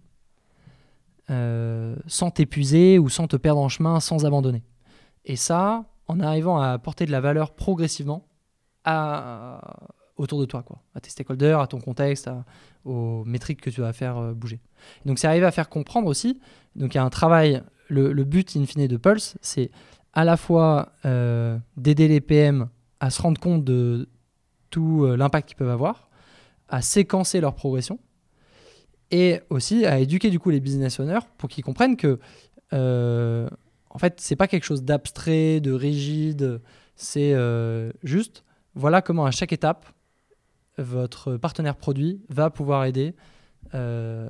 euh, sans t'épuiser ou sans te perdre en chemin, sans abandonner. Et ça, en arrivant à apporter de la valeur progressivement à, autour de toi, quoi, à tes stakeholders, à ton contexte, aux métriques que tu vas faire euh, bouger. Donc, c'est arriver à faire comprendre aussi. Donc, il y a un travail. Le, but in fine de Pulse, c'est à la fois euh, d'aider les PM à se rendre compte de tout l'impact qu'ils peuvent avoir, à séquencer leur progression et aussi à éduquer du coup les business owners pour qu'ils comprennent que euh, en fait c'est pas quelque chose d'abstrait, de rigide, c'est euh, juste voilà comment à chaque étape votre partenaire produit va pouvoir aider euh,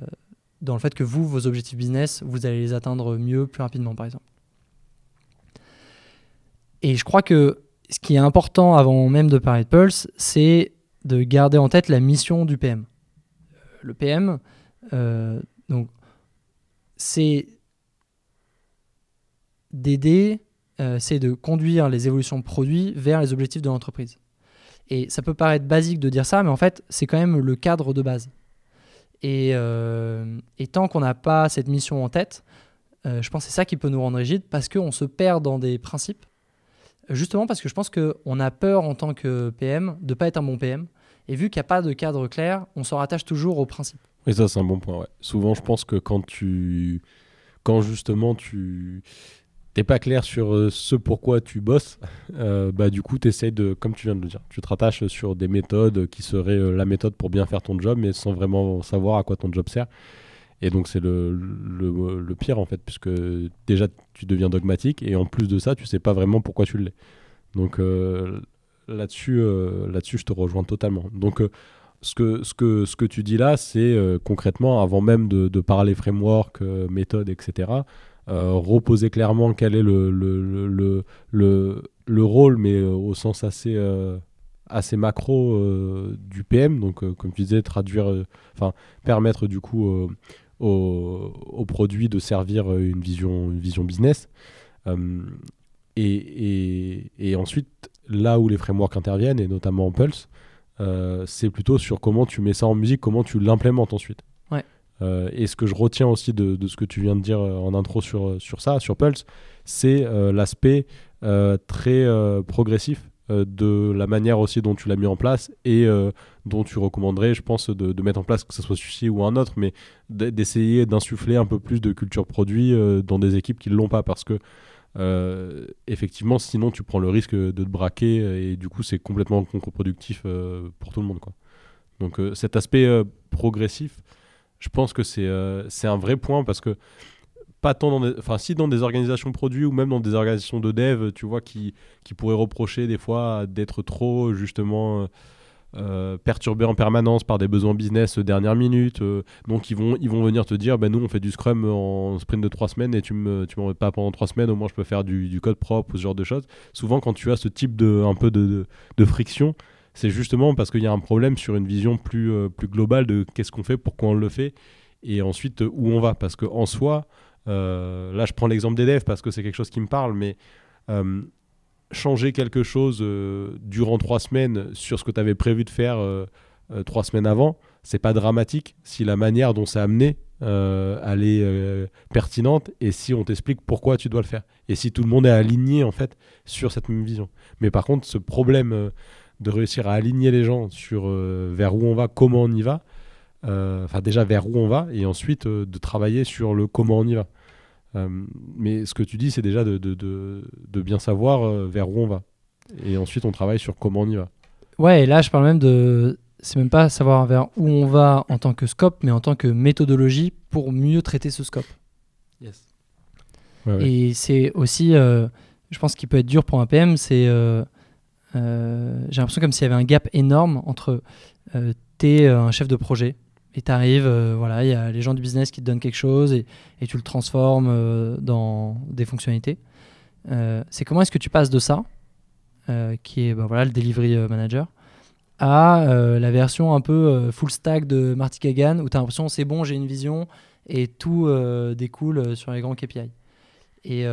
dans le fait que vous, vos objectifs business, vous allez les atteindre mieux, plus rapidement par exemple. Et je crois que ce qui est important avant même de parler de Pulse, c'est de garder en tête la mission du PM. Le PM, euh, donc, c'est d'aider, euh, c'est de conduire les évolutions produits vers les objectifs de l'entreprise. Et ça peut paraître basique de dire ça, mais en fait, c'est quand même le cadre de base. Et, euh, tant qu'on n'a pas cette mission en tête, je pense que c'est ça qui peut nous rendre rigides parce qu'on se perd dans des principes. Justement parce que je pense qu'on a peur en tant que PM de ne pas être un bon PM. Et vu qu'il n'y a pas de cadre clair, on se rattache toujours aux principes. Et ça, c'est un bon point. ouais. Souvent, je pense que quand tu. Quand justement tu. T'es pas clair sur euh, ce pourquoi tu bosses, euh, bah du coup tu essayes de, comme tu viens de le dire, tu te rattaches sur des méthodes qui seraient euh, la méthode pour bien faire ton job, mais sans vraiment savoir à quoi ton job sert. Et donc c'est le, le, pire en fait, puisque déjà tu deviens dogmatique et en plus de ça tu sais pas vraiment pourquoi tu l'es. Donc là-dessus, là-dessus je te rejoins totalement. Donc ce que, ce, que, ce que tu dis là, c'est euh, concrètement, avant même de, parler framework, euh, méthode, etc., euh, reposer clairement quel est le, le, le, le, le- le rôle, mais au sens assez, assez macro du PM. Donc, comme tu disais, traduire, enfin, permettre du coup au, produit de servir une vision, vision business. Et, et, et ensuite, là où les frameworks interviennent, et notamment en Pulse, euh, c'est plutôt sur comment tu mets ça en musique, comment tu l'implémentes ensuite. Ouais. Euh, et ce que je retiens aussi de, de ce que tu viens de dire euh, en intro sur, sur ça, sur Pulse, c'est euh, l'aspect très progressif de la manière aussi dont tu l'as mis en place et dont tu recommanderais, je pense, de, de mettre en place, que ce soit celui-ci ou un autre, mais d'essayer d'insuffler un peu plus de culture produit dans des équipes qui ne l'ont pas parce que euh, effectivement, sinon tu prends le risque de te braquer et du coup c'est complètement contre-productif euh, pour tout le monde. Quoi. Donc euh, cet aspect progressif, je pense que c'est c'est un vrai point parce que pas tant enfin si dans des organisations produits ou même dans des organisations de dev, tu vois, qui, qui pourraient reprocher des fois d'être trop justement euh, perturbés en permanence par des besoins business dernière minute. euh, donc ils vont, ils vont venir te dire, ben nous on fait du Scrum en sprint de trois semaines et tu me, tu m'en mets pas pendant trois semaines, au moins je peux faire du, code propre ou ce genre de choses. Souvent quand tu as ce type de, un peu de, de, friction, c'est justement parce qu'il y a un problème sur une vision plus, euh, plus globale de qu'est-ce qu'on fait, pourquoi on le fait et ensuite où on va. Parce qu'en soi, là je prends l'exemple des devs parce que c'est quelque chose qui me parle, mais changer quelque chose euh, durant trois semaines sur ce que tu avais prévu de faire euh, euh, trois semaines avant, c'est pas dramatique si la manière dont c'est amené elle est pertinente et si on t'explique pourquoi tu dois le faire et si tout le monde est aligné en fait sur cette même vision. Mais par contre, ce problème de réussir à aligner les gens sur vers où on va, comment on y va, enfin déjà vers où on va et ensuite de travailler sur le comment on y va. Euh, mais ce que tu dis, c'est déjà de, de, de, de bien savoir euh, vers où on va. Et ensuite, on travaille sur comment on y va. Ouais, et là, je parle même de. C'est même pas savoir vers où on va en tant que scope, mais en tant que méthodologie pour mieux traiter ce scope. Ouais, ouais. Et c'est aussi, euh, je pense qu'il peut être dur pour un PM, c'est. euh, euh, J'ai l'impression comme s'il y avait un gap énorme entre. Euh, T'es euh, un chef de projet, Et tu arrives, voilà, il y a les gens du business qui te donnent quelque chose et, et tu le transformes dans des fonctionnalités. c'est comment est-ce que tu passes de ça, qui est bah, voilà, le delivery manager, à la version un peu full stack de Marty Kagan, où tu as l'impression c'est bon, j'ai une vision et tout découle sur les grands KPI. Et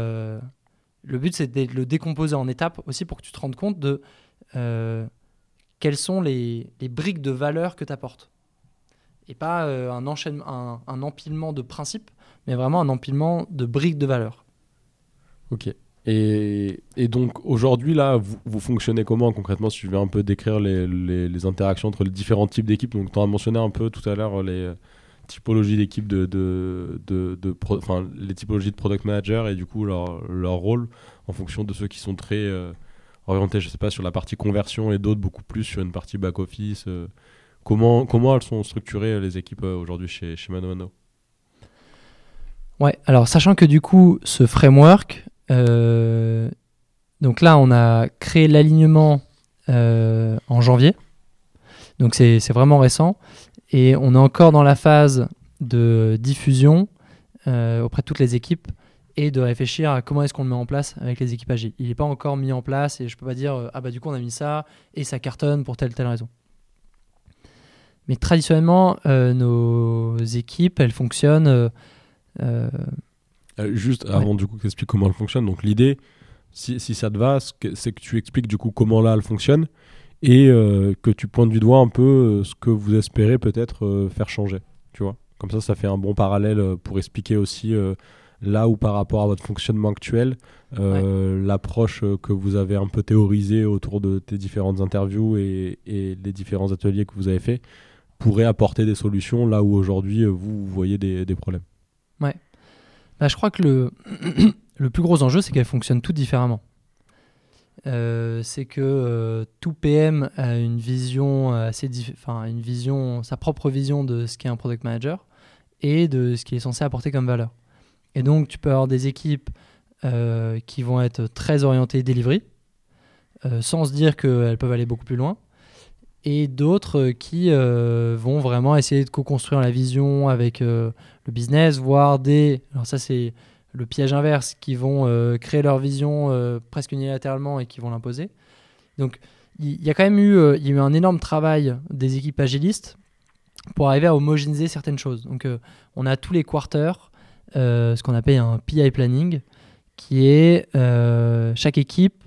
le but, c'est de le décomposer en étapes aussi pour que tu te rendes compte de euh, quelles sont les, briques de valeur que tu apportes. Et pas euh, un, enchaînement, un, empilement de principes, mais vraiment un empilement de briques de valeur. Ok. Et, donc aujourd'hui, là, vous, fonctionnez comment concrètement Si tu veux un peu décrire les, interactions entre les différents types d'équipes? Donc tu as mentionné un peu tout à l'heure les typologies d'équipe de, de, de, les typologies de product manager et du coup leur, leur rôle en fonction de ceux qui sont très euh, orientés, je sais pas, sur la partie conversion et d'autres beaucoup plus sur une partie back office. Euh. Comment, comment elles sont structurées les équipes euh, aujourd'hui chez, chez Ouais, alors sachant que du coup ce framework, donc là on a créé l'alignement en janvier, donc c'est vraiment récent. Et on est encore dans la phase de diffusion euh, auprès de toutes les équipes et de réfléchir à comment est-ce qu'on le met en place avec les équipes agiles. Il n'est pas encore mis en place et je ne peux pas dire euh, ah bah du coup on a mis ça et ça cartonne pour telle telle raison. Mais traditionnellement, euh, nos équipes, elles fonctionnent. Juste avant du coup que tu expliques comment elles fonctionnent, donc l'idée, si, si, ça te va, c'est que tu expliques du coup comment là elles fonctionnent et euh, que tu pointes du doigt un peu euh, ce que vous espérez peut-être euh, faire changer. Tu vois Comme ça, ça fait un bon parallèle pour expliquer aussi là où par rapport à votre fonctionnement actuel, l'approche que vous avez un peu théorisée autour de tes différentes interviews et, et, les différents ateliers que vous avez faits pourrait apporter des solutions là où aujourd'hui vous, voyez des, problèmes. Ouais. Bah, je crois que le, le plus gros enjeu, c'est qu'elles fonctionnent toutes différemment. Euh, c'est que euh, tout PM a une vision assez enfin une vision sa propre vision de ce qu'est un product manager et de ce qu'il est censé apporter comme valeur. Et donc tu peux avoir des équipes euh, qui vont être très orientées delivery sans se dire qu'elles peuvent aller beaucoup plus loin et d'autres qui vont vraiment essayer de co-construire la vision avec le business, voire des alors ça c'est le piège inverse, qui vont euh, créer leur vision euh, presque unilatéralement et qui vont l'imposer. Donc il y, a quand même eu, euh, y a eu un énorme travail des équipes agilistes pour arriver à homogénéiser certaines choses. Donc on a tous les quarters ce qu'on appelle un PI planning, qui est chaque équipe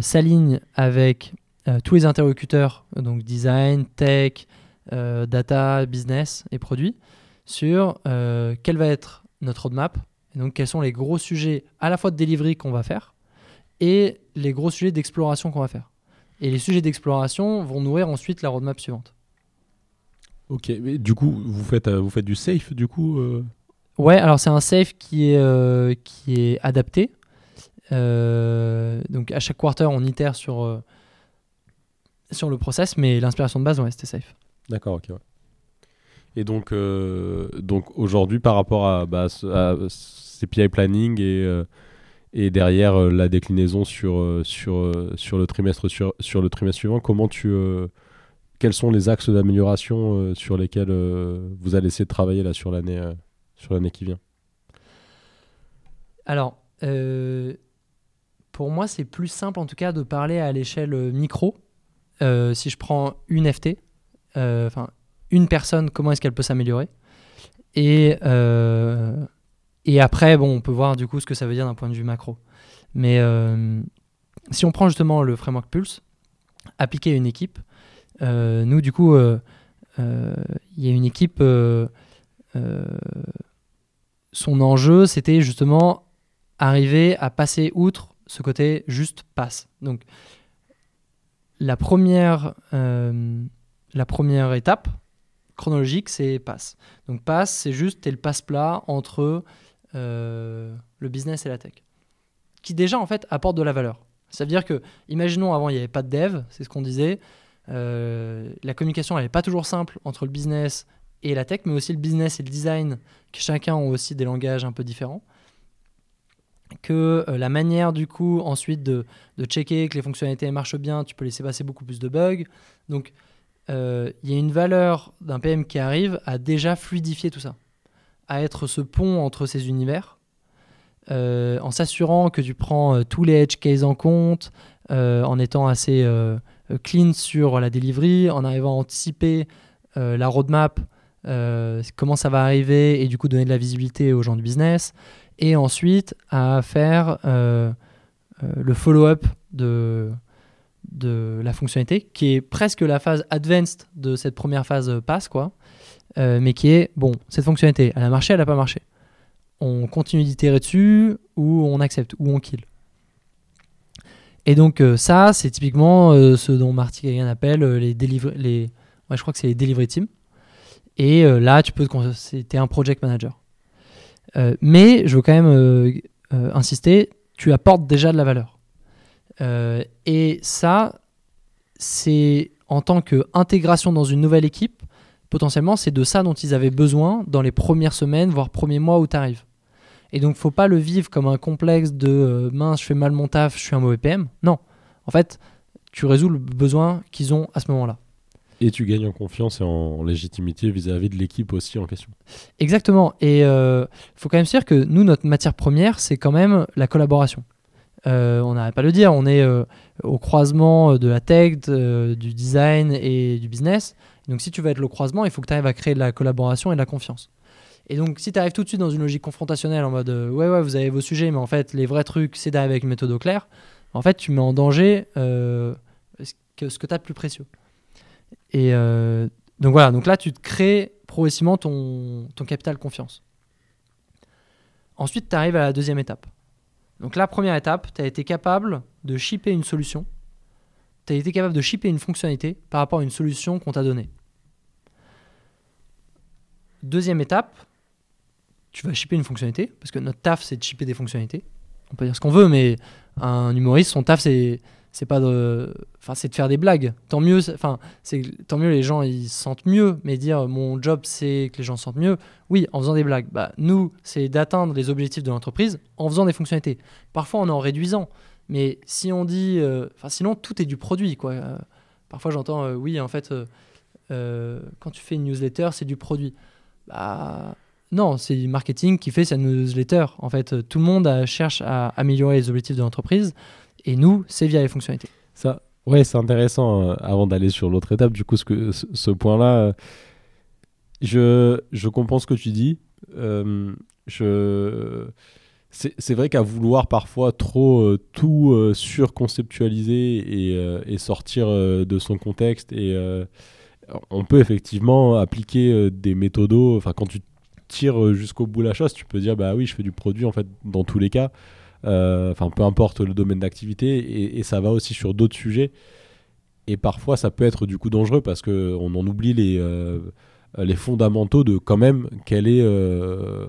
s'aligne avec tous les interlocuteurs, donc design, tech, data, business et produits, sur quelle va être notre roadmap et donc, quels sont les gros sujets à la fois de delivery qu'on va faire et les gros sujets d'exploration qu'on va faire. Et les sujets d'exploration vont nourrir ensuite la roadmap suivante. Ok, mais du coup, vous faites, euh, vous faites du safe, du coup euh Ouais, alors c'est un safe qui est, euh, qui est adapté. donc à chaque quarter, on itère sur, sur le process, mais l'inspiration de base, ouais, c'était safe. D'accord, ok. Ouais. Et donc, donc aujourd'hui, par rapport à, bah, à PI planning et, euh, et derrière euh, la déclinaison sur, euh, sur, sur, le trimestre, sur, sur le trimestre suivant, comment tu, quels sont les axes d'amélioration sur lesquels vous allez essayer de travailler là, sur l'année sur l'année qui vient? Alors, pour moi, c'est plus simple en tout cas de parler à l'échelle micro. Si je prends une FT, enfin une personne, comment est-ce qu'elle peut s'améliorer? Et et après, bon, on peut voir du coup ce que ça veut dire d'un point de vue macro. Mais euh, si on prend justement le framework Pulse, appliqué à une équipe, euh, nous du coup, euh, il y a une équipe, son enjeu c'était justement arriver à passer outre ce côté juste passe. Donc la première, la première étape chronologique, c'est passe. Donc passe, c'est juste le passe-plat entre euh, le business et la tech, qui déjà en fait apporte de la valeur. Ça veut dire que, imaginons avant il n'y avait pas de dev, c'est ce qu'on disait, euh, la communication n'est pas toujours simple entre le business et la tech, mais aussi le business et le design, qui chacun ont aussi des langages un peu différents. Que euh, la manière du coup ensuite de, checker que les fonctionnalités marchent bien, tu peux laisser passer beaucoup plus de bugs. Donc euh, il y a une valeur d'un PM qui arrive à déjà fluidifier tout ça, à être ce pont entre ces univers, euh, en s'assurant que tu prends tous les edge cases en compte, en étant assez clean sur la delivery, en arrivant à anticiper la roadmap, comment ça va arriver et du coup donner de la visibilité aux gens du business, et ensuite à faire le follow-up de la fonctionnalité, qui est presque la phase advanced de cette première phase passe, quoi, euh, mais qui est, bon, cette fonctionnalité, elle a marché, elle n'a pas marché. On continue d'itérer dessus, ou on accepte, ou on kill. Et donc euh, ça, c'est typiquement euh, ce dont Marty Kagan appelle les delivery, les, je crois que c'est les teams. Et là, tu peux, c'était un project manager. Mais je veux quand même insister, tu apportes déjà de la valeur. Euh, et ça, c'est en tant qu'intégration dans une nouvelle équipe, potentiellement, c'est de ça dont ils avaient besoin dans les premières semaines, voire premiers mois où tu arrives. Et donc, faut pas le vivre comme un complexe de euh, mince, je fais mal mon taf, je suis un mauvais PM. Non. En fait, tu résous le besoin qu'ils ont à ce moment-là. Et tu gagnes en confiance et en légitimité vis-à-vis de l'équipe aussi en question. Exactement. Et il euh, faut quand même se dire que nous, notre matière première, c'est quand même la collaboration. Euh, on n'arrête pas de le dire, on est euh, au croisement de la tech, du design et du business. Donc si tu veux être le croisement, il faut que tu arrives à créer de la collaboration et de la confiance. Et donc si tu arrives tout de suite dans une logique confrontationnelle en mode ouais ouais vous avez vos sujets mais en fait les vrais trucs c'est d'arriver avec une méthode au clair, en fait tu mets en danger ce que tu as de plus précieux. Et donc voilà, donc là tu te crées progressivement ton, ton capital confiance. Ensuite tu arrives à la deuxième étape. Donc la première étape, tu as été capable de shipper une solution, tu as été capable de shipper une fonctionnalité par rapport à une solution qu'on t'a donnée. Deuxième étape, tu vas shipper une fonctionnalité, parce que notre taf c'est de shipper des fonctionnalités. On peut dire ce qu'on veut, mais un humoriste, son taf c'est c'est pas de enfin c'est de faire des blagues. Tant mieux enfin c'est tant mieux les gens ils se sentent mieux mais dire mon job c'est que les gens se sentent mieux. Oui en faisant des blagues. Bah nous c'est d'atteindre les objectifs de l'entreprise en faisant des fonctionnalités. Parfois on est en réduisant mais si on dit euh, enfin sinon tout est du produit quoi. Euh, parfois j'entends euh, oui en fait quand tu fais une newsletter c'est du produit. Bah non, c'est du marketing qui fait sa newsletter. En fait, tout le monde cherche à améliorer les objectifs de l'entreprise. Et nous, c'est via les fonctionnalités. Ça, ouais, c'est intéressant. Euh, avant d'aller sur l'autre étape, du coup, ce, ce, point-là, euh, je, je comprends ce que tu dis. Euh, je c'est vrai qu'à vouloir parfois trop tout surconceptualiser et, et, sortir de son contexte, et on peut effectivement appliquer des méthodos. Enfin, quand tu tires jusqu'au bout la chose, tu peux dire bah oui, je fais du produit en fait dans tous les cas. Euh, enfin peu importe le domaine d'activité, et, ça va aussi sur d'autres sujets. Et parfois, ça peut être du coup dangereux parce qu'on en oublie les, euh, les fondamentaux de quand même quel est euh,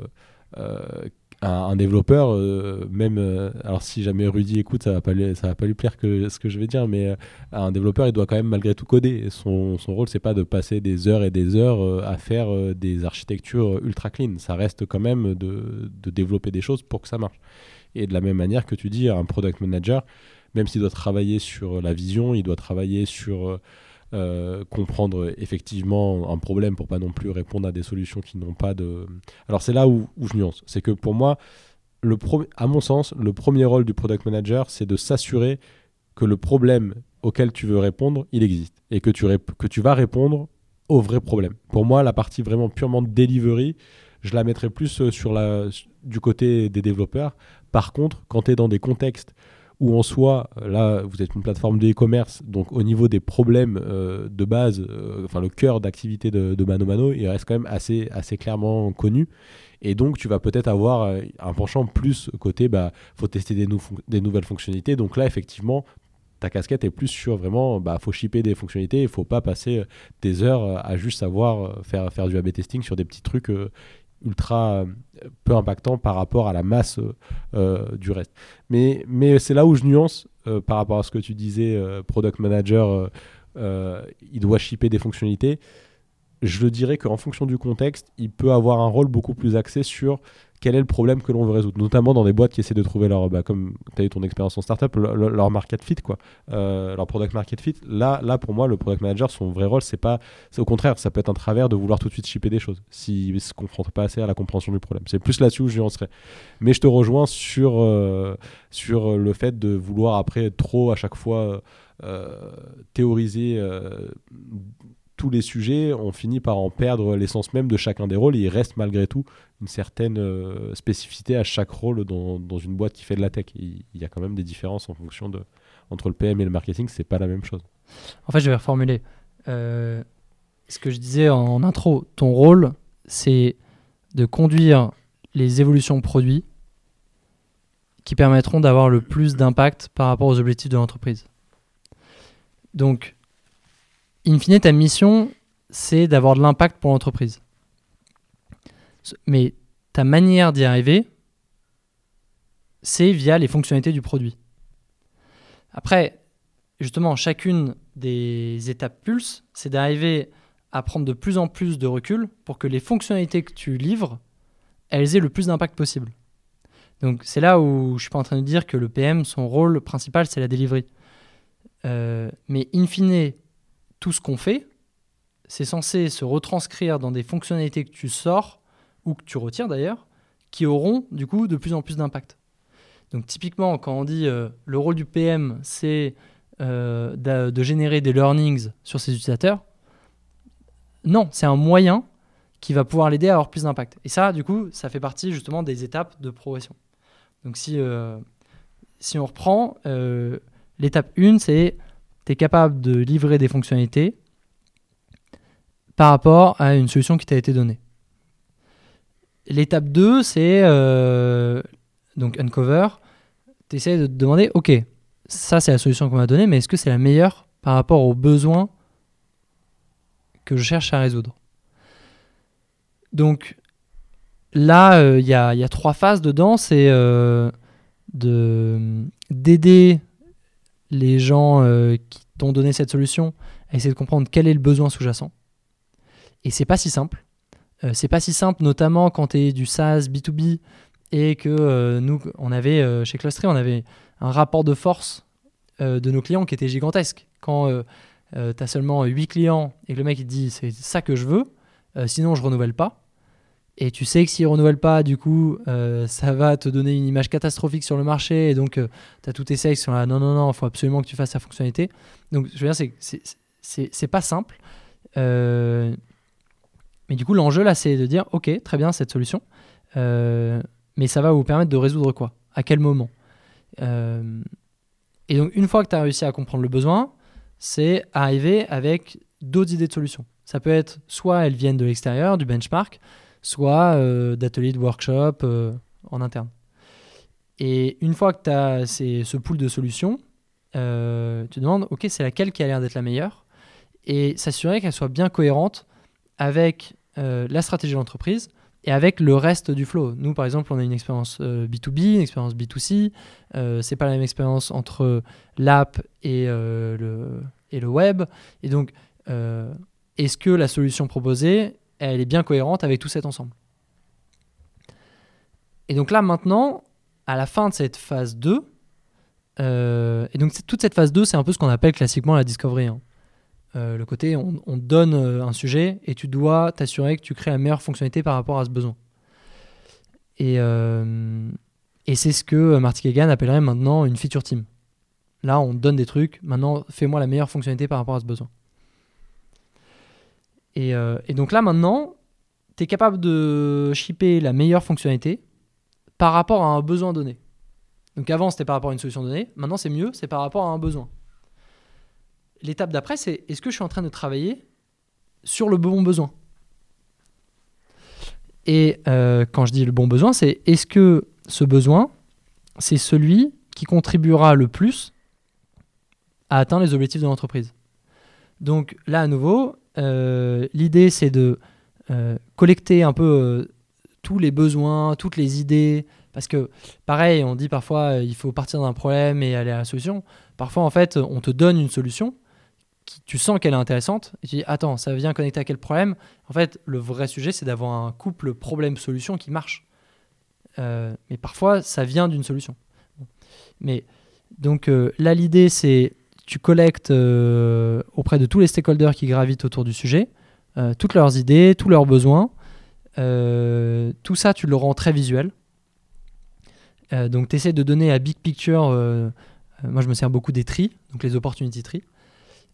un, développeur, même, alors si jamais Rudy écoute, ça va pas lui, ça va pas lui plaire ce que je vais dire, mais un développeur, il doit quand même malgré tout coder. Son, son rôle, c'est pas de passer des heures et des heures à faire des architectures ultra clean. Ça reste quand même de, de développer des choses pour que ça marche. Et de la même manière que tu dis, un product manager, même s'il doit travailler sur la vision, il doit travailler sur euh, euh, comprendre effectivement un problème pour pas non plus répondre à des solutions qui n'ont pas de. Alors c'est là où, je nuance. C'est que pour moi, le à mon sens, le premier rôle du product manager, c'est de s'assurer que le problème auquel tu veux répondre, il existe. Et que tu, que tu vas répondre au vrai problème. Pour moi, la partie vraiment purement delivery, je la mettrais plus euh, sur du côté des développeurs par contre, quand tu es dans des contextes où en soi, là, vous êtes une plateforme de e-commerce, donc au niveau des problèmes euh, de base, euh, enfin le cœur d'activité de, Mano Mano, il reste quand même assez, assez clairement connu. Et donc, tu vas peut-être avoir un penchant plus côté, bah, faut tester des, des nouvelles fonctionnalités. Donc là, effectivement, ta casquette est plus sur vraiment, bah, faut shipper des fonctionnalités, il faut pas passer des heures à juste savoir faire, faire du A-B testing sur des petits trucs ultra euh, peu impactant par rapport à la masse euh, du reste. Mais, c'est là où je nuance euh, par rapport à ce que tu disais, product manager, il doit shipper des fonctionnalités. Je dirais qu'en fonction du contexte, il peut avoir un rôle beaucoup plus axé sur quel est le problème que l'on veut résoudre, notamment dans des boîtes qui essaient de trouver leur, bah, comme tu as eu ton expérience en startup, leur, market fit, quoi, euh, leur product market fit. Là, là, pour moi, le product manager, son vrai rôle, c'est pas, au contraire, ça peut être un travers de vouloir tout de suite shipper des choses, s'il ne se confronte pas assez à la compréhension du problème. C'est plus là-dessus où je nuancerais. Mais je te rejoins sur, euh, sur le fait de vouloir après trop à chaque fois euh, théoriser tous les sujets, on finit par en perdre l'essence même de chacun des rôles et il reste malgré tout une certaine euh, spécificité à chaque rôle dans, une boîte qui fait de la tech. Il, y a quand même des différences en fonction de entre le PM et le marketing, c'est pas la même chose. En fait, je vais reformuler. Euh, ce que je disais en intro, ton rôle, c'est de conduire les évolutions produits qui permettront d'avoir le plus d'impact par rapport aux objectifs de l'entreprise. Donc, in fine, ta mission, c'est d'avoir de l'impact pour l'entreprise. Mais ta manière d'y arriver, c'est via les fonctionnalités du produit. Après, justement, chacune des étapes pulse, c'est d'arriver à prendre de plus en plus de recul pour que les fonctionnalités que tu livres, elles aient le plus d'impact possible. Donc c'est là où je suis pas en train de dire que le PM, son rôle principal, c'est la delivery. Euh, mais in fine, tout ce qu'on fait, c'est censé se retranscrire dans des fonctionnalités que tu sors ou que tu retires d'ailleurs, qui auront du coup de plus en plus d'impact. Donc typiquement, quand on dit euh, le rôle du PM, c'est euh, de, générer des learnings sur ses utilisateurs, non, c'est un moyen qui va pouvoir l'aider à avoir plus d'impact. Et ça, du coup, ça fait partie justement des étapes de progression. Donc si, euh, si on reprend, l'étape 1, c'est tu es capable de livrer des fonctionnalités par rapport à une solution qui t'a été donnée. L'étape 2, c'est euh, donc uncover. Tu essaies de te demander, ok, ça c'est la solution qu'on m'a donnée, mais est-ce que c'est la meilleure par rapport aux besoins que je cherche à résoudre? Donc là, euh, il y, a, trois phases dedans. C'est euh, d'aider les gens euh, qui t'ont donné cette solution à essayer de comprendre quel est le besoin sous-jacent. Et c'est pas si simple. Euh, c'est pas si simple, notamment quand tu es du SaaS B2B et que euh, nous, on avait chez Clustry, on avait un rapport de force de nos clients qui était gigantesque. Quand tu as seulement 8 clients et que le mec il dit c'est ça que je veux, sinon je renouvelle pas, et tu sais que s'ils ne renouvellent pas, du coup, euh, ça va te donner une image catastrophique sur le marché. Et donc, euh, tu as tous tes sales qui sont là, non, non, non, il faut absolument que tu fasses sa fonctionnalité. Donc, je veux dire, c'est pas simple. Euh, mais du coup, l'enjeu là, c'est de dire, OK, très bien, cette solution. mais ça va vous permettre de résoudre quoi? À quel moment? Et donc, une fois que tu as réussi à comprendre le besoin, c'est arriver avec d'autres idées de solutions. Ça peut être soit elles viennent de l'extérieur, du benchmark, soit euh, d'ateliers de workshop euh, en interne. Et une fois que tu as ce pool de solutions, euh, tu te demandes, OK, c'est laquelle qui a l'air d'être la meilleure? Et s'assurer qu'elle soit bien cohérente avec la stratégie de l'entreprise et avec le reste du flow. Nous, par exemple, on a une expérience B2B, une expérience B2C. c'est pas la même expérience entre l'app et, le, et le web. Et donc, est-ce que la solution proposée elle est bien cohérente avec tout cet ensemble. Et donc là, maintenant, à la fin de cette phase 2, euh, et donc toute cette phase 2, c'est un peu ce qu'on appelle classiquement la discovery. Hein. Euh, le côté, on, on donne euh, un sujet et tu dois t'assurer que tu crées la meilleure fonctionnalité par rapport à ce besoin. Et, et c'est ce que Marty Kagan appellerait maintenant une feature team. Là, on donne des trucs, maintenant, fais-moi la meilleure fonctionnalité par rapport à ce besoin. Euh, et, donc là, maintenant, tu es capable de shipper la meilleure fonctionnalité par rapport à un besoin donné. Donc avant, c'était par rapport à une solution donnée. Maintenant, c'est mieux, c'est par rapport à un besoin. L'étape d'après, c'est est-ce que je suis en train de travailler sur le bon besoin? Et euh, quand je dis le bon besoin, c'est est-ce que ce besoin, c'est celui qui contribuera le plus à atteindre les objectifs de l'entreprise? Donc là, à nouveau, l'idée, c'est de euh, collecter un peu euh, tous les besoins, toutes les idées. Parce que, pareil, on dit parfois il faut partir d'un problème et aller à la solution. Parfois, en fait, on te donne une solution qui, tu sens qu'elle est intéressante, et tu dis attends, ça vient connecter à quel problème? En fait, le vrai sujet, c'est d'avoir un couple problème-solution qui marche. Euh, mais parfois, ça vient d'une solution. Mais donc euh, là, l'idée, c'est tu collectes euh, auprès de tous les stakeholders qui gravitent autour du sujet toutes leurs idées, tous leurs besoins. tout ça, tu le rends très visuel. donc, tu essaies de donner à Big Picture, moi je me sers beaucoup des tri, donc les opportunity.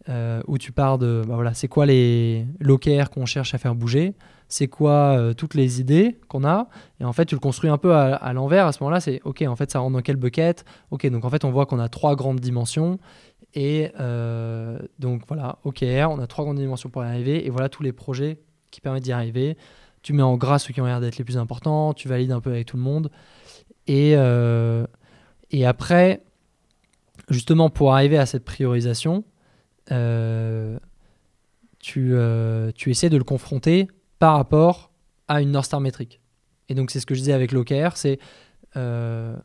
Euh, où tu pars de bah voilà, c'est quoi les l'OKR qu'on cherche à faire bouger, c'est quoi euh, toutes les idées qu'on a, et en fait tu le construis un peu à, l'envers. À ce moment-là, c'est ok, en fait ça rentre dans quel bucket? Ok, donc en fait on voit qu'on a trois grandes dimensions, et euh, donc voilà, OKR, on a trois grandes dimensions pour y arriver, et voilà tous les projets qui permettent d'y arriver. Tu mets en gras ceux qui ont l'air d'être les plus importants, tu valides un peu avec tout le monde, et, et après, justement pour arriver à cette priorisation, euh, tu, euh, tu essaies de le confronter par rapport à une North Star métrique. Et donc, c'est ce que je disais avec l'OKR, c'est euh,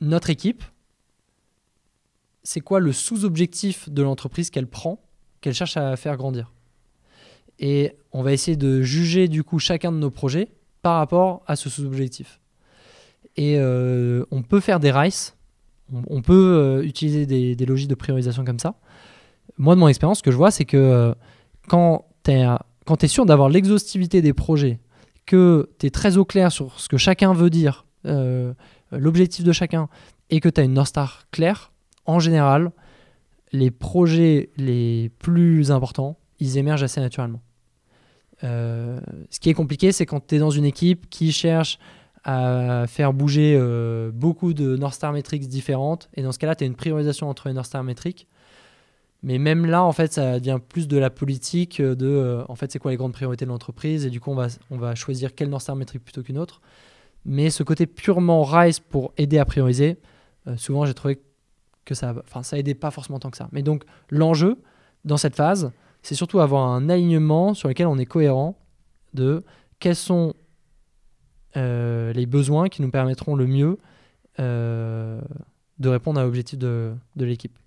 notre équipe, c'est quoi le sous-objectif de l'entreprise qu'elle prend, qu'elle cherche à faire grandir? Et on va essayer de juger du coup chacun de nos projets par rapport à ce sous-objectif. Et on peut faire des RICE, on, peut euh, utiliser des, logiques de priorisation comme ça. Moi, de mon expérience, ce que je vois, c'est que euh, quand tu sûr d'avoir l'exhaustivité des projets, que tu es très au clair sur ce que chacun veut dire, euh, l'objectif de chacun, et que tu as une North Star claire, en général, les projets les plus importants, ils émergent assez naturellement. ce qui est compliqué, c'est quand tu es dans une équipe qui cherche à faire bouger euh, beaucoup de North Star Metrics différentes. Et dans ce cas-là, tu as une priorisation entre les North Star Metrics. Mais même là, en fait, ça devient plus de la politique de, euh, en fait, c'est quoi les grandes priorités de l'entreprise et du coup, on va, on va choisir quelle North Star Metric plutôt qu'une autre. Mais ce côté purement RISE pour aider à prioriser, euh, souvent, j'ai trouvé que ça, enfin, ça aidait pas forcément tant que ça. Mais donc, l'enjeu dans cette phase, c'est surtout avoir un alignement sur lequel on est cohérent de quels sont euh, les besoins qui nous permettront le mieux euh, de répondre à l'objectif de, de l'équipe.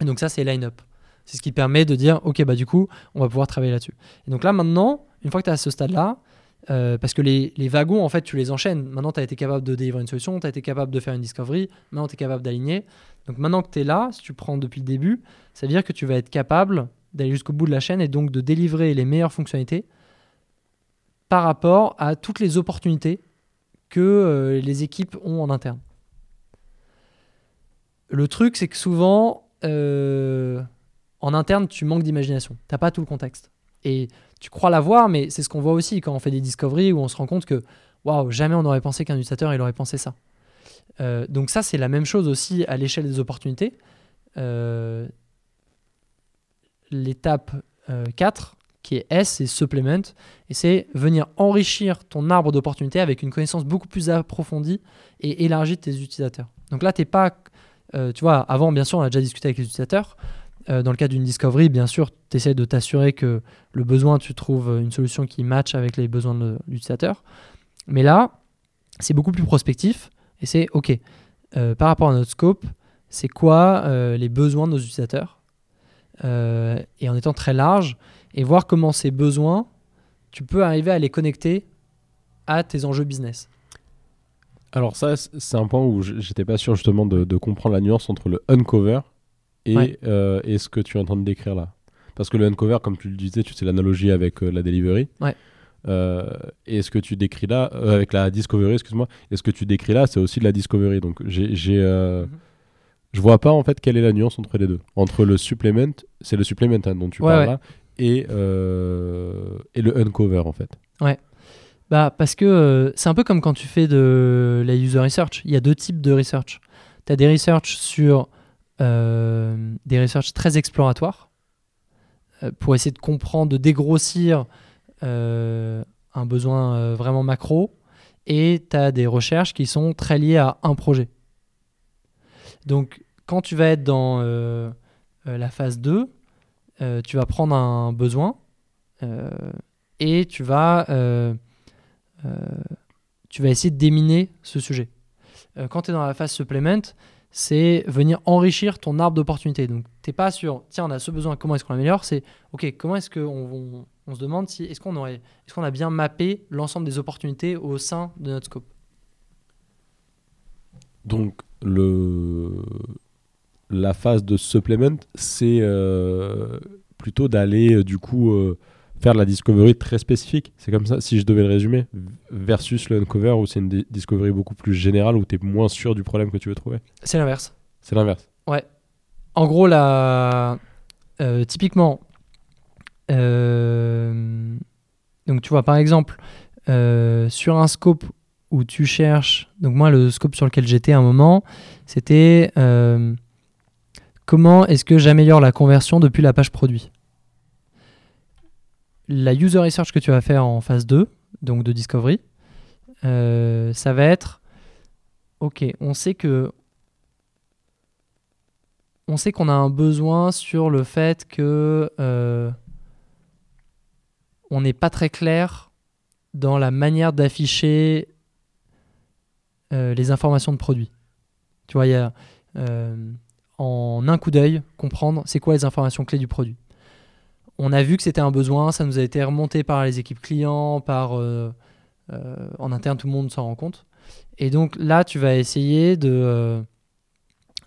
Et donc ça, c'est line-up. C'est ce qui permet de dire, ok, bah du coup, on va pouvoir travailler là-dessus. Et donc là, maintenant, une fois que tu es à ce stade-là, euh, parce que les, les, wagons, en fait, tu les enchaînes. Maintenant, tu as été capable de délivrer une solution, tu as été capable de faire une discovery, maintenant, tu es capable d'aligner. Donc maintenant que tu es là, si tu prends depuis le début, ça veut dire que tu vas être capable d'aller jusqu'au bout de la chaîne et donc de délivrer les meilleures fonctionnalités par rapport à toutes les opportunités que euh, les équipes ont en interne. Le truc, c'est que souvent, euh, en interne, tu manques d'imagination. Tu n'as pas tout le contexte. Et tu crois l'avoir, mais c'est ce qu'on voit aussi quand on fait des discoveries où on se rend compte que, waouh, jamais on n'aurait pensé qu'un utilisateur, il aurait pensé ça. Euh, donc ça, c'est la même chose aussi à l'échelle des opportunités. L'étape 4, qui est S, c'est supplement, et c'est venir enrichir ton arbre d'opportunités avec une connaissance beaucoup plus approfondie et élargie de tes utilisateurs. Donc là, tu pas, euh, tu vois, avant, bien sûr, on a déjà discuté avec les utilisateurs. Euh, dans le cas d'une discovery, bien sûr, tu essaies de t'assurer que le besoin, tu trouves une solution qui match avec les besoins de l'utilisateur. Mais là, c'est beaucoup plus prospectif et c'est OK, euh, par rapport à notre scope, c'est quoi les besoins de nos utilisateurs Et en étant très large, et voir comment ces besoins, tu peux arriver à les connecter à tes enjeux business. Alors ça, c'est un point où j'étais pas sûr justement de, comprendre la nuance entre le uncover et, euh, et, ce que tu es en train de décrire là. Parce que le uncover, comme tu le disais, tu sais l'analogie avec euh, la delivery. Ouais. Euh, et ce que tu décris là, avec la discovery, excuse-moi, et ce que tu décris là, c'est aussi de la discovery. Donc j'ai, mhm. je vois pas en fait quelle est la nuance entre les deux. Entre le supplement, c'est le supplement hein, dont tu parles là, et, euh, et le uncover en fait. Ouais. Bah, parce que euh, c'est un peu comme quand tu fais de la user research. Il y a deux types de research. Tu as des research sur euh, des research très exploratoires pour essayer de comprendre, de dégrossir un besoin vraiment macro. Et tu as des recherches qui sont très liées à un projet. Donc, quand tu vas être dans la phase 2, euh, tu vas prendre un besoin euh, et tu vas, euh, tu vas essayer de déminer ce sujet. quand tu es dans la phase supplement, c'est venir enrichir ton arbre d'opportunités. Donc, tu n'es pas sur, tiens, on a ce besoin, comment est-ce qu'on l'améliore? C'est, OK, comment est-ce qu'on on, se demande si, est-ce qu'on aurait, est-ce qu'on a bien mappé l'ensemble des opportunités au sein de notre scope? Donc, le, la phase de supplement, c'est euh, plutôt d'aller, euh, du coup, euh, faire de la discovery très spécifique. C'est comme ça, si je devais le résumer, versus le uncover où c'est une discovery beaucoup plus générale, où tu es moins sûr du problème que tu veux trouver. C'est l'inverse. C'est l'inverse. Ouais. En gros, la... typiquement, donc tu vois, par exemple, sur un scope où tu cherches, donc moi le scope sur lequel j'étais à un moment, c'était comment est-ce que j'améliore la conversion depuis la page produit? La user research que tu vas faire en phase 2, donc de discovery, euh, ça va être ok, on sait que on sait qu'on a un besoin sur le fait que euh, on n'est pas très clair dans la manière d'afficher euh, les informations de produit. Tu vois, il y a en un coup d'œil comprendre c'est quoi les informations clés du produit. On a vu que c'était un besoin, ça nous a été remonté par les équipes clients, par euh, euh, en interne tout le monde s'en rend compte. Et donc là, tu vas essayer de, euh,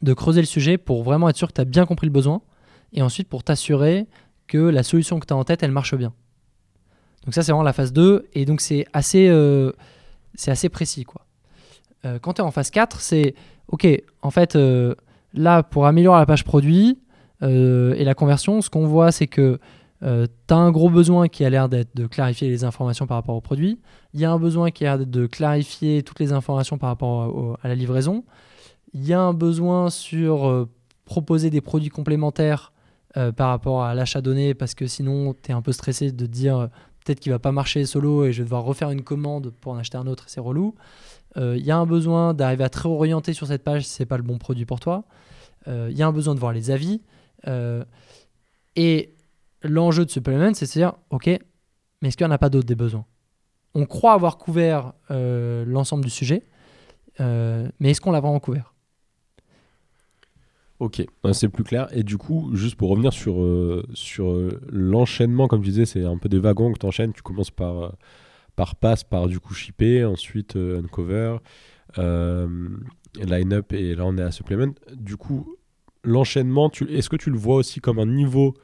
de creuser le sujet pour vraiment être sûr que tu as bien compris le besoin et ensuite pour t'assurer que la solution que tu as en tête, elle marche bien. Donc ça, c'est vraiment la phase 2 et donc c'est assez, c'est assez précis. quoi. quand tu es en phase 4, c'est OK, en fait Là, pour améliorer la page produit euh, et la conversion, ce qu'on voit, c'est que euh, tu as un gros besoin qui a l'air d'être de clarifier les informations par rapport au produit. Il y a un besoin qui a l'air de clarifier toutes les informations par rapport à la livraison. Il y a un besoin sur euh, proposer des produits complémentaires par rapport à l'achat donné parce que sinon tu es un peu stressé de dire peut-être qu'il va pas marcher solo et je vais devoir refaire une commande pour en acheter un autre, c'est relou. Il y a un besoin d'arriver à très orienter sur cette page si c'est pas le bon produit pour toi. Il euh, y a un besoin de voir les avis. Euh, et l'enjeu de supplement, c'est de se dire, OK, mais est-ce qu'il n'y en a pas d'autres des besoins? On croit avoir couvert euh, l'ensemble du sujet, mais est-ce qu'on l'a vraiment couvert? Ok, c'est plus clair. Et du coup, juste pour revenir sur, sur l'enchaînement, comme je disais, c'est un peu des wagons que tu enchaînes. Tu commences par, par pass, par du coup shipper, ensuite uncover, line-up et là on est à supplement. Du coup, l'enchaînement, est-ce que tu le vois aussi comme un niveau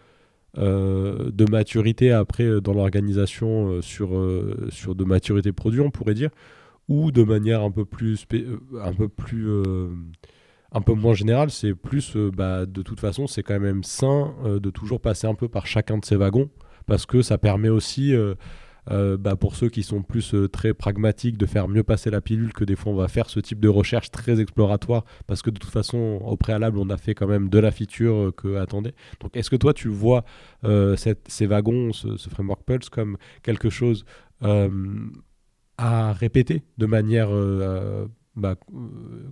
euh, de maturité après euh, dans l'organisation euh, sur, sur de maturité produit, on pourrait dire, ou de manière un peu plus, un peu plus un peu moins générale, c'est plus, bah, de toute façon, c'est quand même sain de toujours passer un peu par chacun de ces wagons, parce que ça permet aussi euh, bah, pour ceux qui sont plus euh, très pragmatiques, de faire mieux passer la pilule, que des fois on va faire ce type de recherche très exploratoire, parce que de toute façon, au préalable, on a fait quand même de la feature euh, que attendait. Donc est-ce que toi, tu vois ces wagons, ce, framework Pulse, comme quelque chose à répéter de manière bah,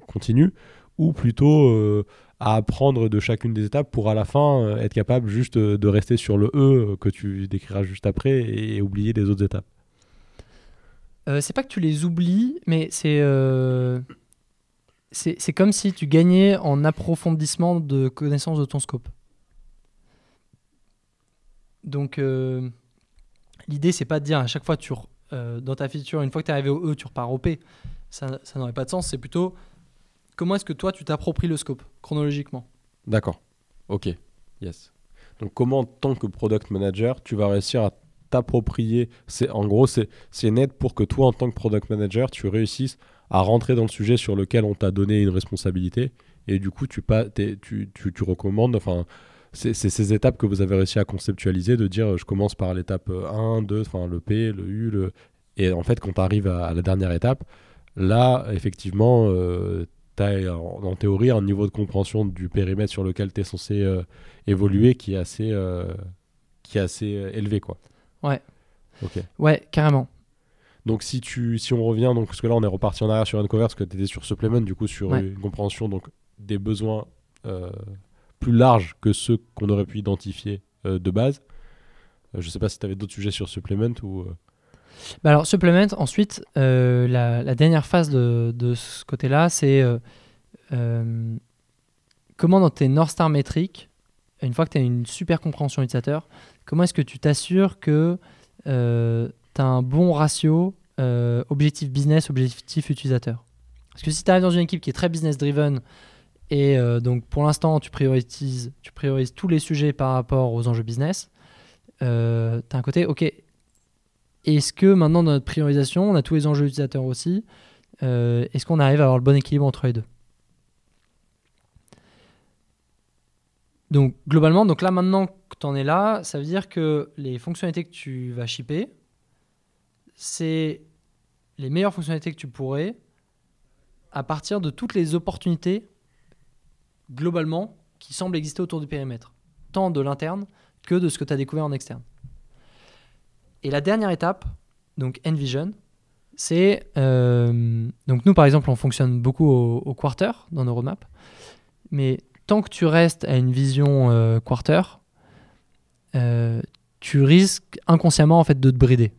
continue, ou plutôt à apprendre de chacune des étapes pour à la fin euh, être capable juste euh, de rester sur le E euh, que tu décriras juste après et, oublier les autres étapes C'est pas que tu les oublies, mais c'est c'est comme si tu gagnais en approfondissement de connaissance de ton scope. Donc l'idée c'est pas de dire à chaque fois tu dans ta feature, une fois que tu es arrivé au E, tu repars au P. Ça, ça n'aurait pas de sens. C'est plutôt comment est-ce que toi, tu t'appropries le scope chronologiquement? D'accord. Ok. Yes. Donc, comment, en tant que product manager, tu vas réussir à t'approprier c'est En gros, c'est net pour que toi, en tant que product manager, tu réussisses à rentrer dans le sujet sur lequel on t'a donné une responsabilité. Et du coup, tu, pas, tu, tu, tu recommandes, enfin, c'est ces étapes que vous avez réussi à conceptualiser, de dire je commence par l'étape 1, 2, enfin le P, le U, le... et en fait quand tu arrives à, la dernière étape, là effectivement euh, tu as en, théorie un niveau de compréhension du périmètre sur lequel tu es censé euh, évoluer qui est assez, euh, qui est assez euh, élevé. Quoi. Ouais. Ouais, carrément. Donc si, tu, si on revient, donc, parce que là on est reparti en arrière sur Uncover, parce que tu étais sur Supplement, du coup sur une compréhension donc, des besoins plus larges que ceux qu'on aurait pu identifier de base. je sais pas si tu avais d'autres sujets sur Supplement ou... Bah alors, supplement, ensuite, euh, la, dernière phase de, ce côté-là, c'est euh, euh, comment dans tes North Star métriques, une fois que tu as une super compréhension utilisateur, comment est-ce que tu t'assures que tu as un bon ratio objectif business, objectif utilisateur? Parce que si tu arrives dans une équipe qui est très business driven, et donc pour l'instant tu priorises, tu priorises tous les sujets par rapport aux enjeux business, tu as un côté, ok, est-ce que maintenant dans notre priorisation, on a tous les enjeux utilisateurs aussi euh, Est-ce qu'on arrive à avoir le bon équilibre entre les deux? Donc globalement, donc là maintenant que tu en es là, ça veut dire que les fonctionnalités que tu vas shipper, c'est les meilleures fonctionnalités que tu pourrais à partir de toutes les opportunités globalement qui semblent exister autour du périmètre, tant de l'interne que de ce que tu as découvert en externe. Et la dernière étape, donc Envision, c'est. Euh, donc, nous, par exemple, on fonctionne beaucoup au, quarter dans nos roadmaps. Mais tant que tu restes à une vision euh, quarter, euh, tu risques inconsciemment en fait, de te brider.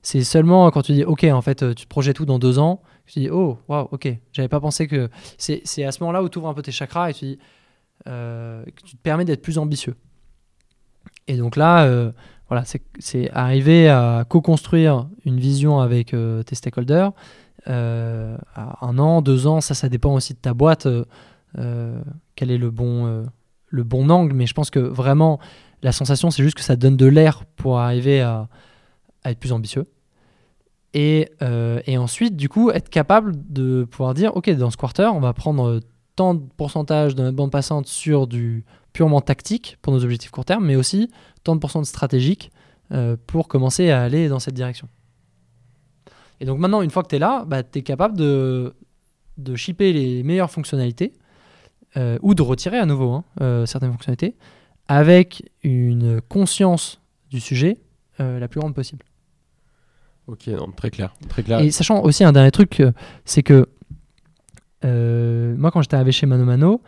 C'est seulement quand tu dis, OK, en fait, tu te projettes tout dans deux ans, tu dis, oh, waouh, OK, j'avais pas pensé que. C'est à ce moment-là où tu ouvres un peu tes chakras et tu dis, que tu te permets d'être plus ambitieux. Et donc là, voilà, c'est arriver à co-construire une vision avec euh, tes stakeholders. Euh, un an, deux ans, ça, ça dépend aussi de ta boîte. Euh, quel est le bon, le bon angle Mais je pense que vraiment, la sensation, c'est juste que ça donne de l'air pour arriver à, être plus ambitieux. Et, et, ensuite, du coup, être capable de pouvoir dire, OK, dans ce quarter, on va prendre tant de pourcentage de notre bande passante sur du purement tactique pour nos objectifs court terme, mais aussi tant de stratégique euh, pour commencer à aller dans cette direction. Et donc maintenant, une fois que tu es là, bah, tu es capable de, de shipper les meilleures fonctionnalités euh, ou de retirer à nouveau hein, euh, certaines fonctionnalités avec une conscience du sujet la plus grande possible. Ok, très clair, très clair. Et sachant aussi un dernier truc, c'est que moi quand j'étais arrivé chez Mano Mano,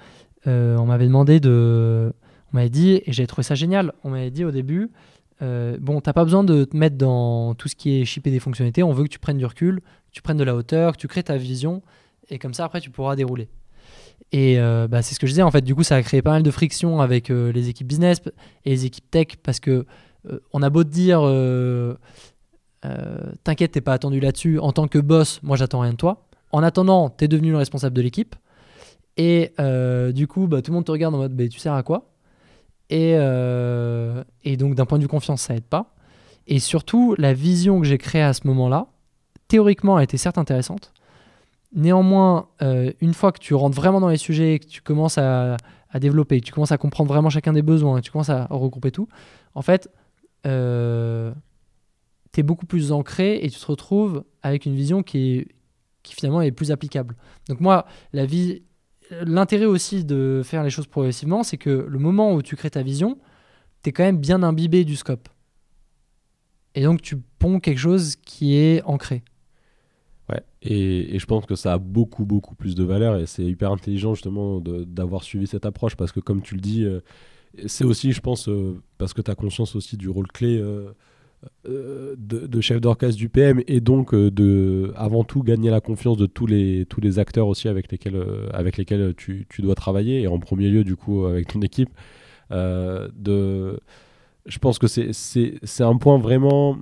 euh, on m'avait demandé de. On m'avait dit, et j'ai trouvé ça génial, on m'avait dit au début euh, bon, t'as pas besoin de te mettre dans tout ce qui est shipper des fonctionnalités, on veut que tu prennes du recul, que tu prennes de la hauteur, que tu crées ta vision, et comme ça après tu pourras dérouler. Et euh, bah, c'est ce que je disais, en fait, du coup ça a créé pas mal de friction avec les équipes business et les équipes tech, parce que on a beau te dire, t'inquiète, t'es pas attendu là-dessus, en tant que boss, moi j'attends rien de toi. En attendant, t'es devenu le responsable de l'équipe. Et euh, du coup, bah, tout le monde te regarde en mode bah, tu sers à quoi? Et, euh, et, donc, d'un point de vue confiance, ça aide pas. Et surtout, la vision que j'ai créée à ce moment-là, théoriquement, a été certes intéressante. Néanmoins, euh, une fois que tu rentres vraiment dans les sujets, que tu commences à, à, développer, que tu commences à comprendre vraiment chacun des besoins, que tu commences à regrouper tout, en fait, tu es beaucoup plus ancré et tu te retrouves avec une vision qui, qui finalement est plus applicable. Donc moi, la vie, l'intérêt aussi de faire les choses progressivement, c'est que le moment où tu crées ta vision, tu es quand même bien imbibé du scope. Et donc tu ponds quelque chose qui est ancré. Ouais, et, je pense que ça a beaucoup, beaucoup plus de valeur et c'est hyper intelligent justement d'avoir suivi cette approche parce que comme tu le dis, euh, c'est aussi, je pense, euh, parce que tu conscience aussi du rôle clé euh, euh, de, chef d'orchestre du PM et donc euh, de avant tout gagner la confiance de tous les tous les acteurs aussi avec lesquels euh, avec lesquels tu, tu, dois travailler et en premier lieu du coup avec ton équipe de je pense que c'est un point vraiment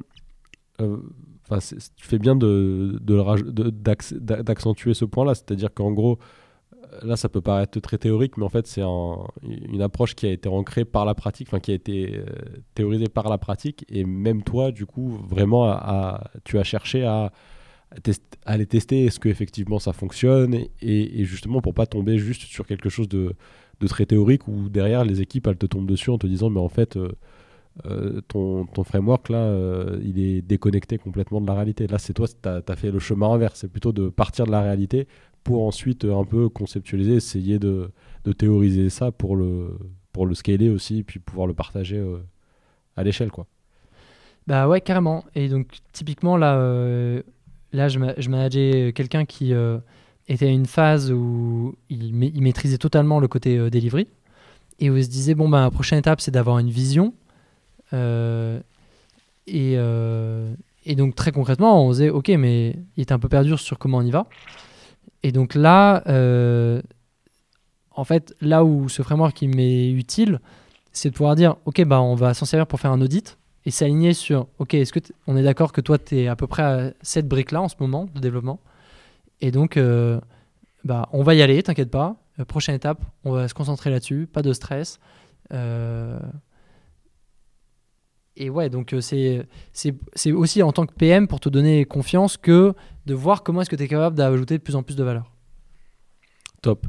enfin tu fais bien de d'accentuer ce point là c'est à dire qu'en gros là, ça peut paraître très théorique, mais en fait, c'est une approche qui a été ancrée par la pratique, enfin, qui a été euh, théorisée par la pratique. Et même toi, du coup, vraiment, tu as cherché à, aller tester est-ce que effectivement ça fonctionne et, justement pour pas tomber juste sur quelque chose de, très théorique où derrière les équipes elles te tombent dessus en te disant mais en fait euh, euh, ton, framework là il est déconnecté complètement de la réalité là c'est toi tu as, fait le chemin inverse c'est plutôt de partir de la réalité pour ensuite euh, un peu conceptualiser, essayer de, de, théoriser ça pour le, pour le scaler aussi, puis pouvoir le partager euh, à l'échelle. quoi. Bah ouais, carrément. Et donc, typiquement, là, euh, là je, je manageais quelqu'un qui était à une phase où il, il maîtrisait totalement le côté delivery et où il se disait bon, bah, la prochaine étape, c'est d'avoir une vision. et, et donc, très concrètement, on disait ok, mais il était un peu perdu sur comment on y va. Et donc là, euh, en fait, là où ce framework m'est utile, c'est de pouvoir dire, OK, bah, on va s'en servir pour faire un audit et s'aligner sur, OK, est-ce que on est d'accord que toi, tu es à peu près à cette brique-là en ce moment de développement Et donc, euh, bah, on va y aller, t'inquiète pas. Euh, prochaine étape, on va se concentrer là-dessus, pas de stress. Et ouais, donc c'est aussi en tant que PM pour te donner confiance que de voir comment est-ce que tu es capable d'ajouter de plus en plus de valeur. Top,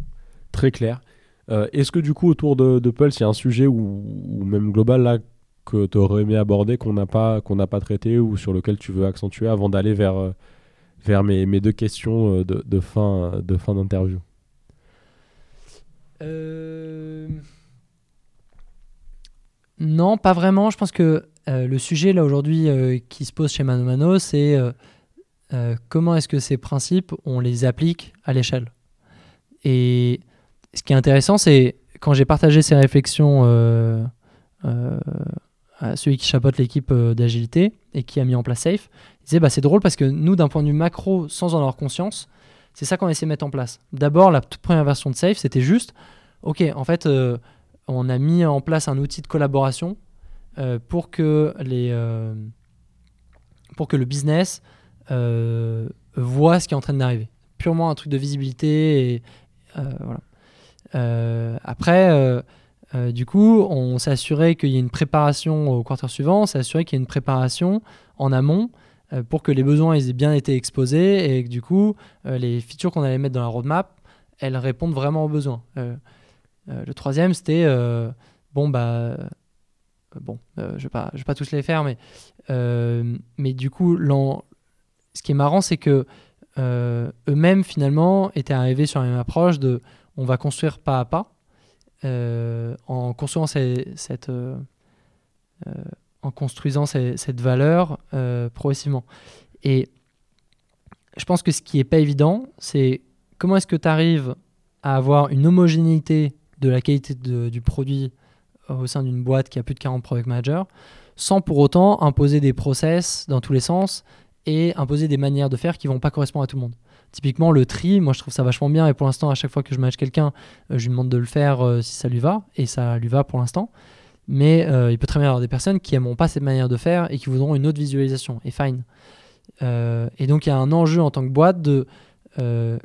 très clair. est-ce que du coup autour de, de Pulse, il y a un sujet ou, même global là que tu aurais aimé aborder qu'on n'a pas, qu'on n'a pas traité ou sur lequel tu veux accentuer avant d'aller vers, vers mes, mes deux questions de, de fin, de fin d'interview? Euh, non, pas vraiment. Je pense que euh, le sujet là aujourd'hui euh, qui se pose chez Mano Mano, c'est comment est-ce que ces principes on les applique à l'échelle? Et ce qui est intéressant, c'est quand j'ai partagé ces réflexions à celui qui chapeaute l'équipe d'agilité et qui a mis en place Safe, il disait bah, c'est drôle parce que nous, d'un point de vue macro, sans en avoir conscience, c'est ça qu'on essaie de mettre en place. D'abord, la toute première version de Safe, c'était juste, ok, en fait, euh, on a mis en place un outil de collaboration euh, pour que les, euh, pour que le business voit ce qui est en train d'arriver. Purement un truc de visibilité et voilà. après. du coup, on s'est assuré qu'il y ait une préparation au quartier suivant, on s'est assuré qu'il y ait une préparation en amont euh, pour que les besoins aient bien été exposés et que du coup, euh, les features qu'on allait mettre dans la roadmap, elles répondent vraiment aux besoins. Euh, le troisième, c'était, bon, bah, bon, je ne vais, vais pas tous les faire, mais, mais du coup, ce qui est marrant, c'est que eux-mêmes, finalement, étaient arrivés sur la même approche de on va construire pas à pas, en construisant cette en construisant cette valeur euh, progressivement. Et je pense que ce qui n'est pas évident, c'est comment est-ce que tu arrives à avoir une homogénéité de la qualité du produit au sein d'une boîte qui a plus de 40 product managers, sans pour autant imposer des process dans tous les sens et imposer des manières de faire qui vont pas correspondre à tout le monde. Typiquement, le tri, moi je trouve ça vachement bien et pour l'instant, à chaque fois que je manage quelqu'un, euh, je lui demande de le faire euh, si ça lui va et ça lui va pour l'instant mais euh, il peut très bien y avoir des personnes qui n'aimeront pas cette manière de faire et qui voudront une autre visualisation, et fine. Et donc il y a un enjeu en tant que boîte de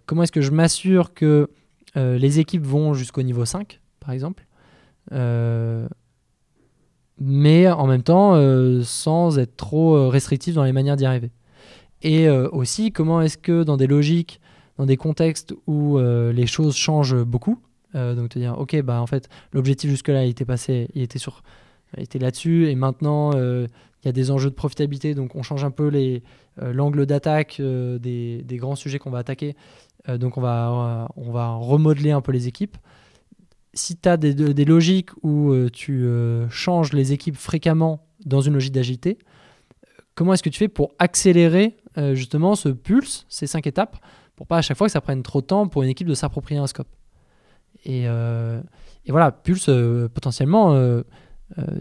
comment est-ce que je m'assure que les équipes vont jusqu'au niveau 5, par exemple, mais en même temps sans être trop restrictif dans les manières d'y arriver. Et aussi comment est-ce que dans des logiques, dans des contextes où les choses changent beaucoup, euh, donc te dire, ok, bah en fait, l'objectif jusque-là, il était passé, il était sur, était là-dessus, et maintenant, euh, il y a des enjeux de profitabilité, donc on change un peu euh, l'angle d'attaque des, des, grands sujets qu'on va attaquer. donc on va, on va remodeler un peu les équipes. Si tu as des, des, logiques où tu changes les équipes fréquemment dans une logique d'agilité, comment est-ce que tu fais pour accélérer justement ce pulse, ces cinq étapes, pour pas à chaque fois que ça prenne trop de temps pour une équipe de s'approprier un scope euh, et, voilà, Pulse, euh, potentiellement, euh,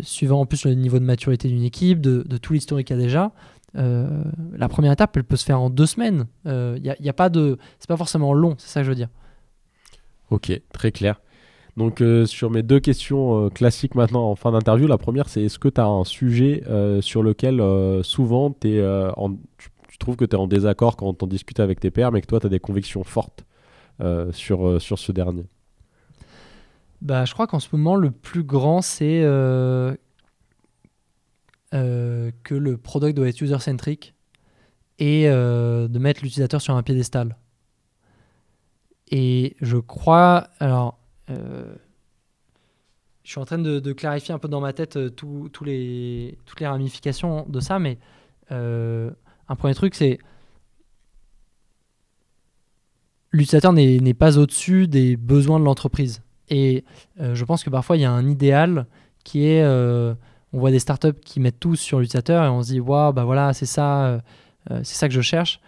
suivant en plus le niveau de maturité d'une équipe, de, tout l'historique qu'il y a déjà, la première étape, elle peut se faire en deux semaines. Il n'y a, pas de, c'est pas forcément long, c'est ça que je veux dire. Ok, très clair. Donc sur mes deux questions classiques maintenant en fin d'interview, la première c'est est-ce que tu as un sujet sur lequel souvent es, en, trouves que tu es en désaccord quand on discute avec tes pairs mais que toi tu as des convictions fortes sur, sur ce dernier bah, Je crois qu'en ce moment, le plus grand, c'est euh, euh, que le product doit être user-centric et euh, de mettre l'utilisateur sur un piédestal. Et je crois, alors, je suis en train de, clarifier un peu dans ma tête les, toutes les ramifications de ça, mais un premier truc, c'est l'utilisateur n'est pas au-dessus des besoins de l'entreprise. Et euh, je pense que parfois, il y a un idéal qui est, euh, on voit des startups qui mettent tout sur l'utilisateur et on se dit, waouh, bah voilà, c'est ça, euh, c'est ça que je cherche.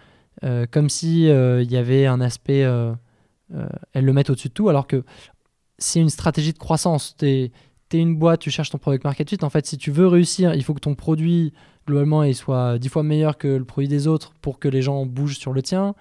comme si il y avait un aspect, elles le mettent au-dessus de tout, alors que c'est une stratégie de croissance. Tu es, une boîte, tu cherches ton product market fit. En fait, si tu veux réussir, il faut que ton produit, globalement, il soit dix fois meilleur que le produit des autres pour que les gens bougent sur le tien.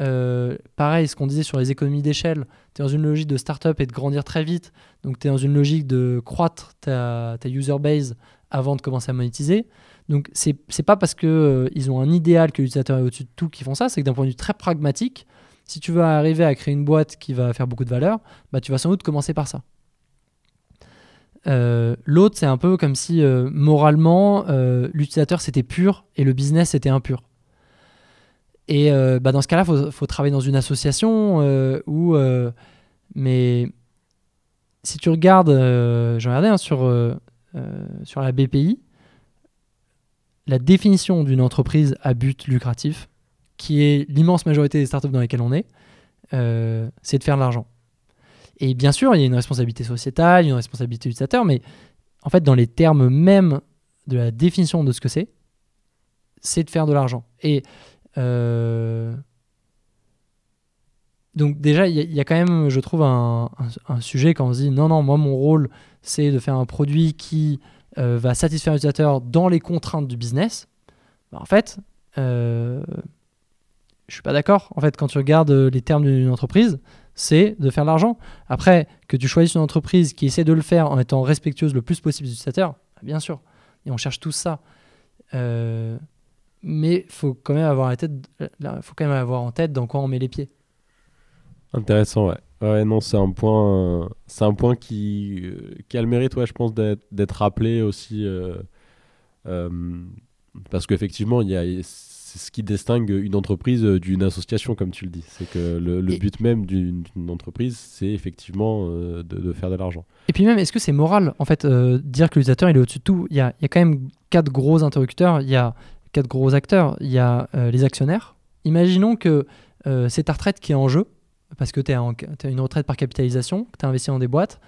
Euh, pareil, ce qu'on disait sur les économies d'échelle, tu es dans une logique de startup et de grandir très vite. Donc tu es dans une logique de croître ta, user base avant de commencer à monétiser. Donc c'est pas parce qu'ils euh, ils ont un idéal que l'utilisateur est au-dessus de tout qui font ça, c'est que d'un point de vue très pragmatique, si tu veux arriver à créer une boîte qui va faire beaucoup de valeur, bah, tu vas sans doute commencer par ça. Euh, l'autre, c'est un peu comme si euh, moralement, euh, l'utilisateur c'était pur et le business c'était impur. Et bah, dans ce cas-là, il faut, travailler dans une association où. mais si tu regardes, j'en regardais hein, sur, sur la BPI, la définition d'une entreprise à but lucratif, qui est l'immense majorité des startups dans lesquelles on est, c'est de faire de l'argent. Et bien sûr, il y a une responsabilité sociétale, une responsabilité utilisateur, mais en fait, dans les termes même de la définition de ce que c'est, c'est de faire de l'argent. Et euh, donc déjà, il y, a quand même, je trouve, un, sujet quand on se dit non, non, moi, mon rôle, c'est de faire un produit qui euh, va satisfaire l'utilisateur dans les contraintes du business. Bah, en fait, euh, je suis pas d'accord. En fait, quand tu regardes les termes d'une entreprise, c'est de faire de l'argent. Après, que tu choisisses une entreprise qui essaie de le faire en étant respectueuse le plus possible des utilisateurs, bien sûr. Et on cherche tout ça. Euh, mais faut faut quand même avoir en tête dans quoi on met les pieds. Intéressant, ouais. Ouais, non, c'est un point, c'est un point qui, euh, qui a le mérite, ouais, je pense, d'être rappelé aussi, euh, parce qu'effectivement, il y a c'est ce qui distingue une entreprise euh, d'une association, comme tu le dis. C'est que le, but même d'une entreprise, c'est effectivement euh, de, faire de l'argent. Et puis même, est-ce que c'est moral, en fait, euh, dire que l'utilisateur, il est au-dessus de tout? Il y, a, il y, a, quand même quatre gros interlocuteurs, il y a quatre gros acteurs. Il y a les actionnaires. Imaginons que c'est ta retraite qui est en jeu, parce que tu as, une retraite par capitalisation, que tu as investi dans des boîtes,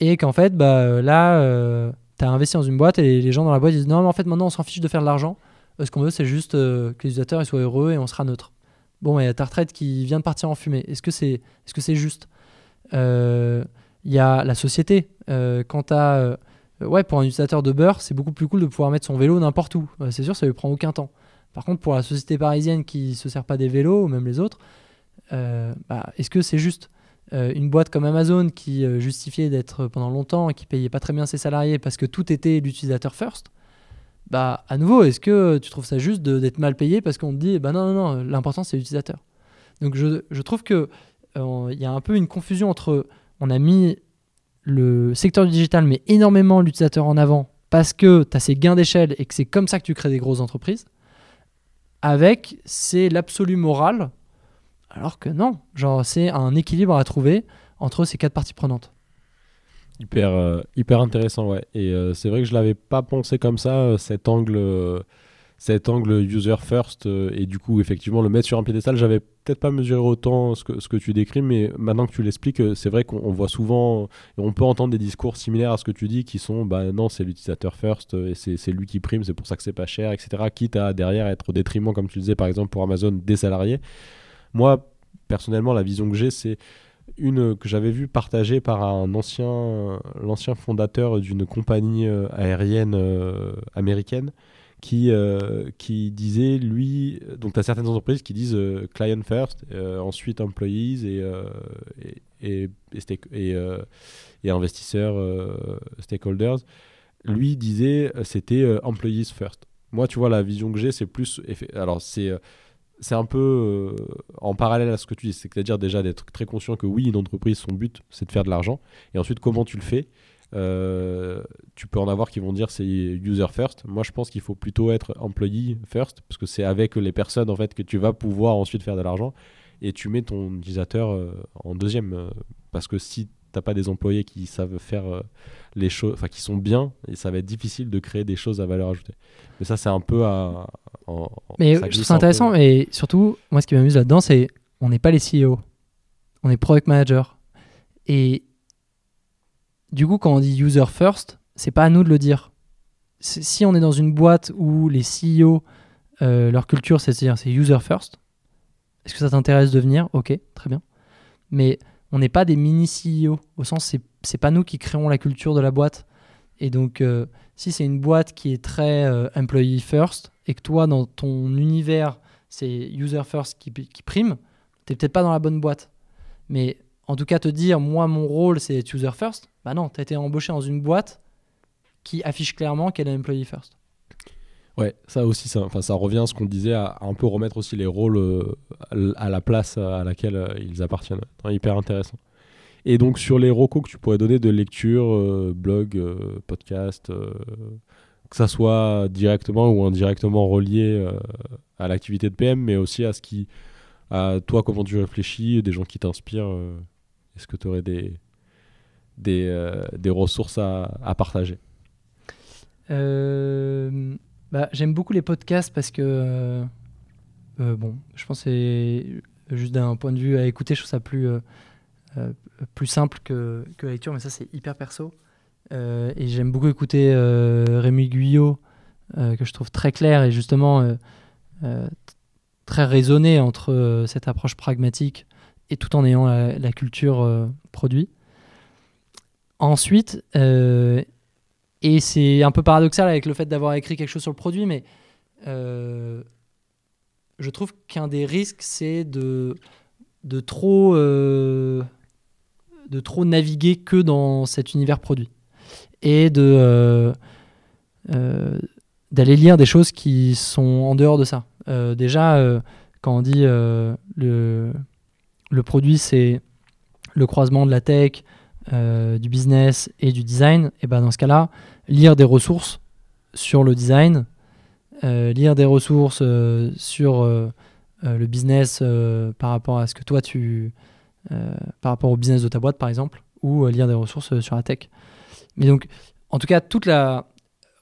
et qu'en fait, bah, là, tu as investi dans une boîte, et les, gens dans la boîte disent, non, mais en fait, maintenant, on s'en fiche de faire de l'argent euh, ce qu'on veut, c'est juste euh, que les utilisateurs soient heureux et on sera neutre. Bon, il y a ta retraite qui vient de partir en fumée. Est-ce que c'est est -ce juste? Euh, Il y a la société. quand tu as. ouais, pour un utilisateur de beurre, c'est beaucoup plus cool de pouvoir mettre son vélo n'importe où. c'est sûr, ça lui prend aucun temps. Par contre, pour la société parisienne qui se sert pas des vélos, ou même les autres, bah, est-ce que c'est juste? Une boîte comme Amazon qui justifiait d'être pendant longtemps et qui payait pas très bien ses salariés parce que tout était l'utilisateur first bah à nouveau, est-ce que tu trouves ça juste d'être mal payé parce qu'on te dit, bah non, non, non, l'important c'est l'utilisateur. Donc je, je, trouve que euh, il y a un peu une confusion entre, on a mis le secteur du digital, mais énormément l'utilisateur en avant parce que tu as ces gains d'échelle et que c'est comme ça que tu crées des grosses entreprises, avec c'est l'absolu moral, alors que non, genre c'est un équilibre à trouver entre ces quatre parties prenantes. Hyper, euh, hyper intéressant, ouais. Et euh, c'est vrai que je l'avais pas pensé comme ça, euh, cet angle, cet angle user first, et du coup, effectivement, le mettre sur un piédestal, j'avais peut-être pas mesuré autant ce que, ce que tu décris, mais maintenant que tu l'expliques, c'est vrai qu'on voit souvent, on peut entendre des discours similaires à ce que tu dis, qui sont, bah non, c'est l'utilisateur first, et c'est lui qui prime, c'est pour ça que c'est pas cher, etc. Quitte à derrière être au détriment, comme tu disais, par exemple, pour Amazon, des salariés. Moi, personnellement, la vision que j'ai, c'est une que j'avais vue partagée par un ancien, l'ancien fondateur d'une compagnie euh, aérienne euh, américaine qui, euh, qui disait, lui, donc tu as certaines entreprises qui disent client first, ensuite employees et, et, et, et, investisseurs, stakeholders. Lui disait, c'était employees first. Moi, tu vois, la vision que j'ai, c'est plus. Alors, c'est c'est un peu euh, en parallèle à ce que tu dis, c'est-à-dire déjà d'être très conscient que oui, une entreprise, son but, c'est de faire de l'argent. Et ensuite, comment tu le fais euh, Tu peux en avoir qui vont dire c'est user first. Moi, je pense qu'il faut plutôt être employee first, parce que c'est avec les personnes en fait que tu vas pouvoir ensuite faire de l'argent. Et tu mets ton utilisateur euh, en deuxième, parce que si t'as pas des employés qui savent faire les choses, enfin qui sont bien, et ça va être difficile de créer des choses à valeur ajoutée. Mais ça, c'est un peu à, mais je trouve ça intéressant et surtout, moi ce qui m'amuse là-dedans, c'est on n'est pas les CEO, on est product manager. Et du coup, quand on dit user first, c'est pas à nous de le dire. Si on est dans une boîte où les CEO, euh, leur culture, c'est dire c'est user first, est-ce que ça t'intéresse de venir? Ok, très bien. Mais on n'est pas des mini CEO, au sens c'est pas nous qui créons la culture de la boîte. Et donc, euh, si c'est une boîte qui est très euh, employee first, et que toi, dans ton univers, c'est user first qui, prime, t'es peut-être pas dans la bonne boîte. Mais en tout cas, te dire, moi, mon rôle, c'est user first, bah non, tu as été embauché dans une boîte qui affiche clairement qu'elle est employee first. Ouais, ça aussi, ça, enfin, ça revient à ce qu'on disait, à, un peu remettre aussi les rôles euh, à la place à laquelle euh, ils appartiennent. hyper intéressant. Et donc sur les recos que tu pourrais donner de lecture, euh, blog, podcast, que ça soit directement ou indirectement relié à l'activité de PM, mais aussi à ce qui, à toi comment tu réfléchis, des gens qui t'inspirent. Est-ce que tu aurais des, des, des ressources à, à partager? Bah, J'aime beaucoup les podcasts parce que, euh, euh, bon, je pense que c'est juste d'un point de vue à écouter, je trouve ça plus, plus simple que, que, la lecture, mais ça, c'est hyper perso. et j'aime beaucoup écouter Rémi Guyot, que je trouve très clair et justement très raisonné entre cette approche pragmatique et tout en ayant la culture produit. Ensuite, et c'est un peu paradoxal avec le fait d'avoir écrit quelque chose sur le produit, mais euh, je trouve qu'un des risques, c'est de, de, trop, euh, de trop naviguer que dans cet univers produit. Et de, euh, d'aller lire des choses qui sont en dehors de ça. déjà, quand on dit le, le produit, c'est le croisement de la tech, euh, du business et du design, et ben dans ce cas-là, lire des ressources sur le design, euh, lire des ressources euh, sur le business par rapport à ce que toi tu. par rapport au business de ta boîte par exemple, ou lire des ressources sur la tech. Mais donc, en tout cas, toute la.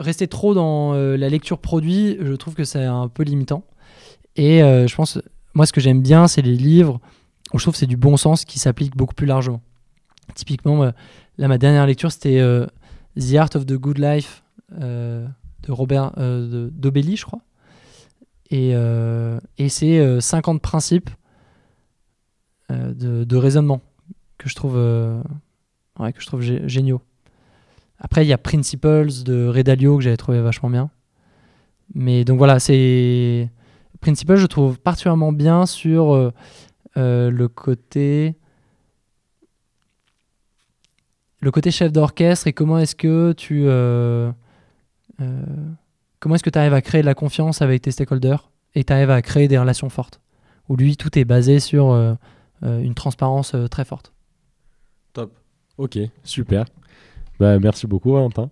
Rester trop dans la lecture produit, je trouve que c'est un peu limitant. Et je pense, moi, ce que j'aime bien, c'est les livres où je trouve que c'est du bon sens qui s'applique beaucoup plus largement. Typiquement, euh, là, ma dernière lecture, c'était euh, The Art of the Good Life euh, de Robert Dobelli, je crois. Et, et c'est 50 principes de, raisonnement que je trouve, ouais, que je trouve géniaux. Après, il y a Principles de Redalio que j'avais trouvé vachement bien. Mais donc voilà, c'est. Principles, je trouve particulièrement bien sur le côté le côté chef d'orchestre et comment est-ce que tu euh, euh, comment est-ce que tu arrives à créer de la confiance avec tes stakeholders et tu arrives à créer des relations fortes où lui tout est basé sur euh, une transparence très forte. Top. Ok, super. Bah, merci beaucoup Valentin.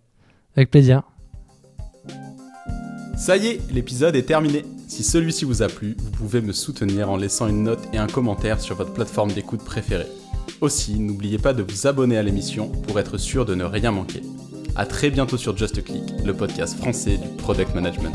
Avec plaisir. Ça y est, l'épisode est terminé. Si celui-ci vous a plu, vous pouvez me soutenir en laissant une note et un commentaire sur votre plateforme d'écoute préférée. Aussi, n'oubliez pas de vous abonner à l'émission pour être sûr de ne rien manquer. A très bientôt sur Just Click, le podcast français du product management.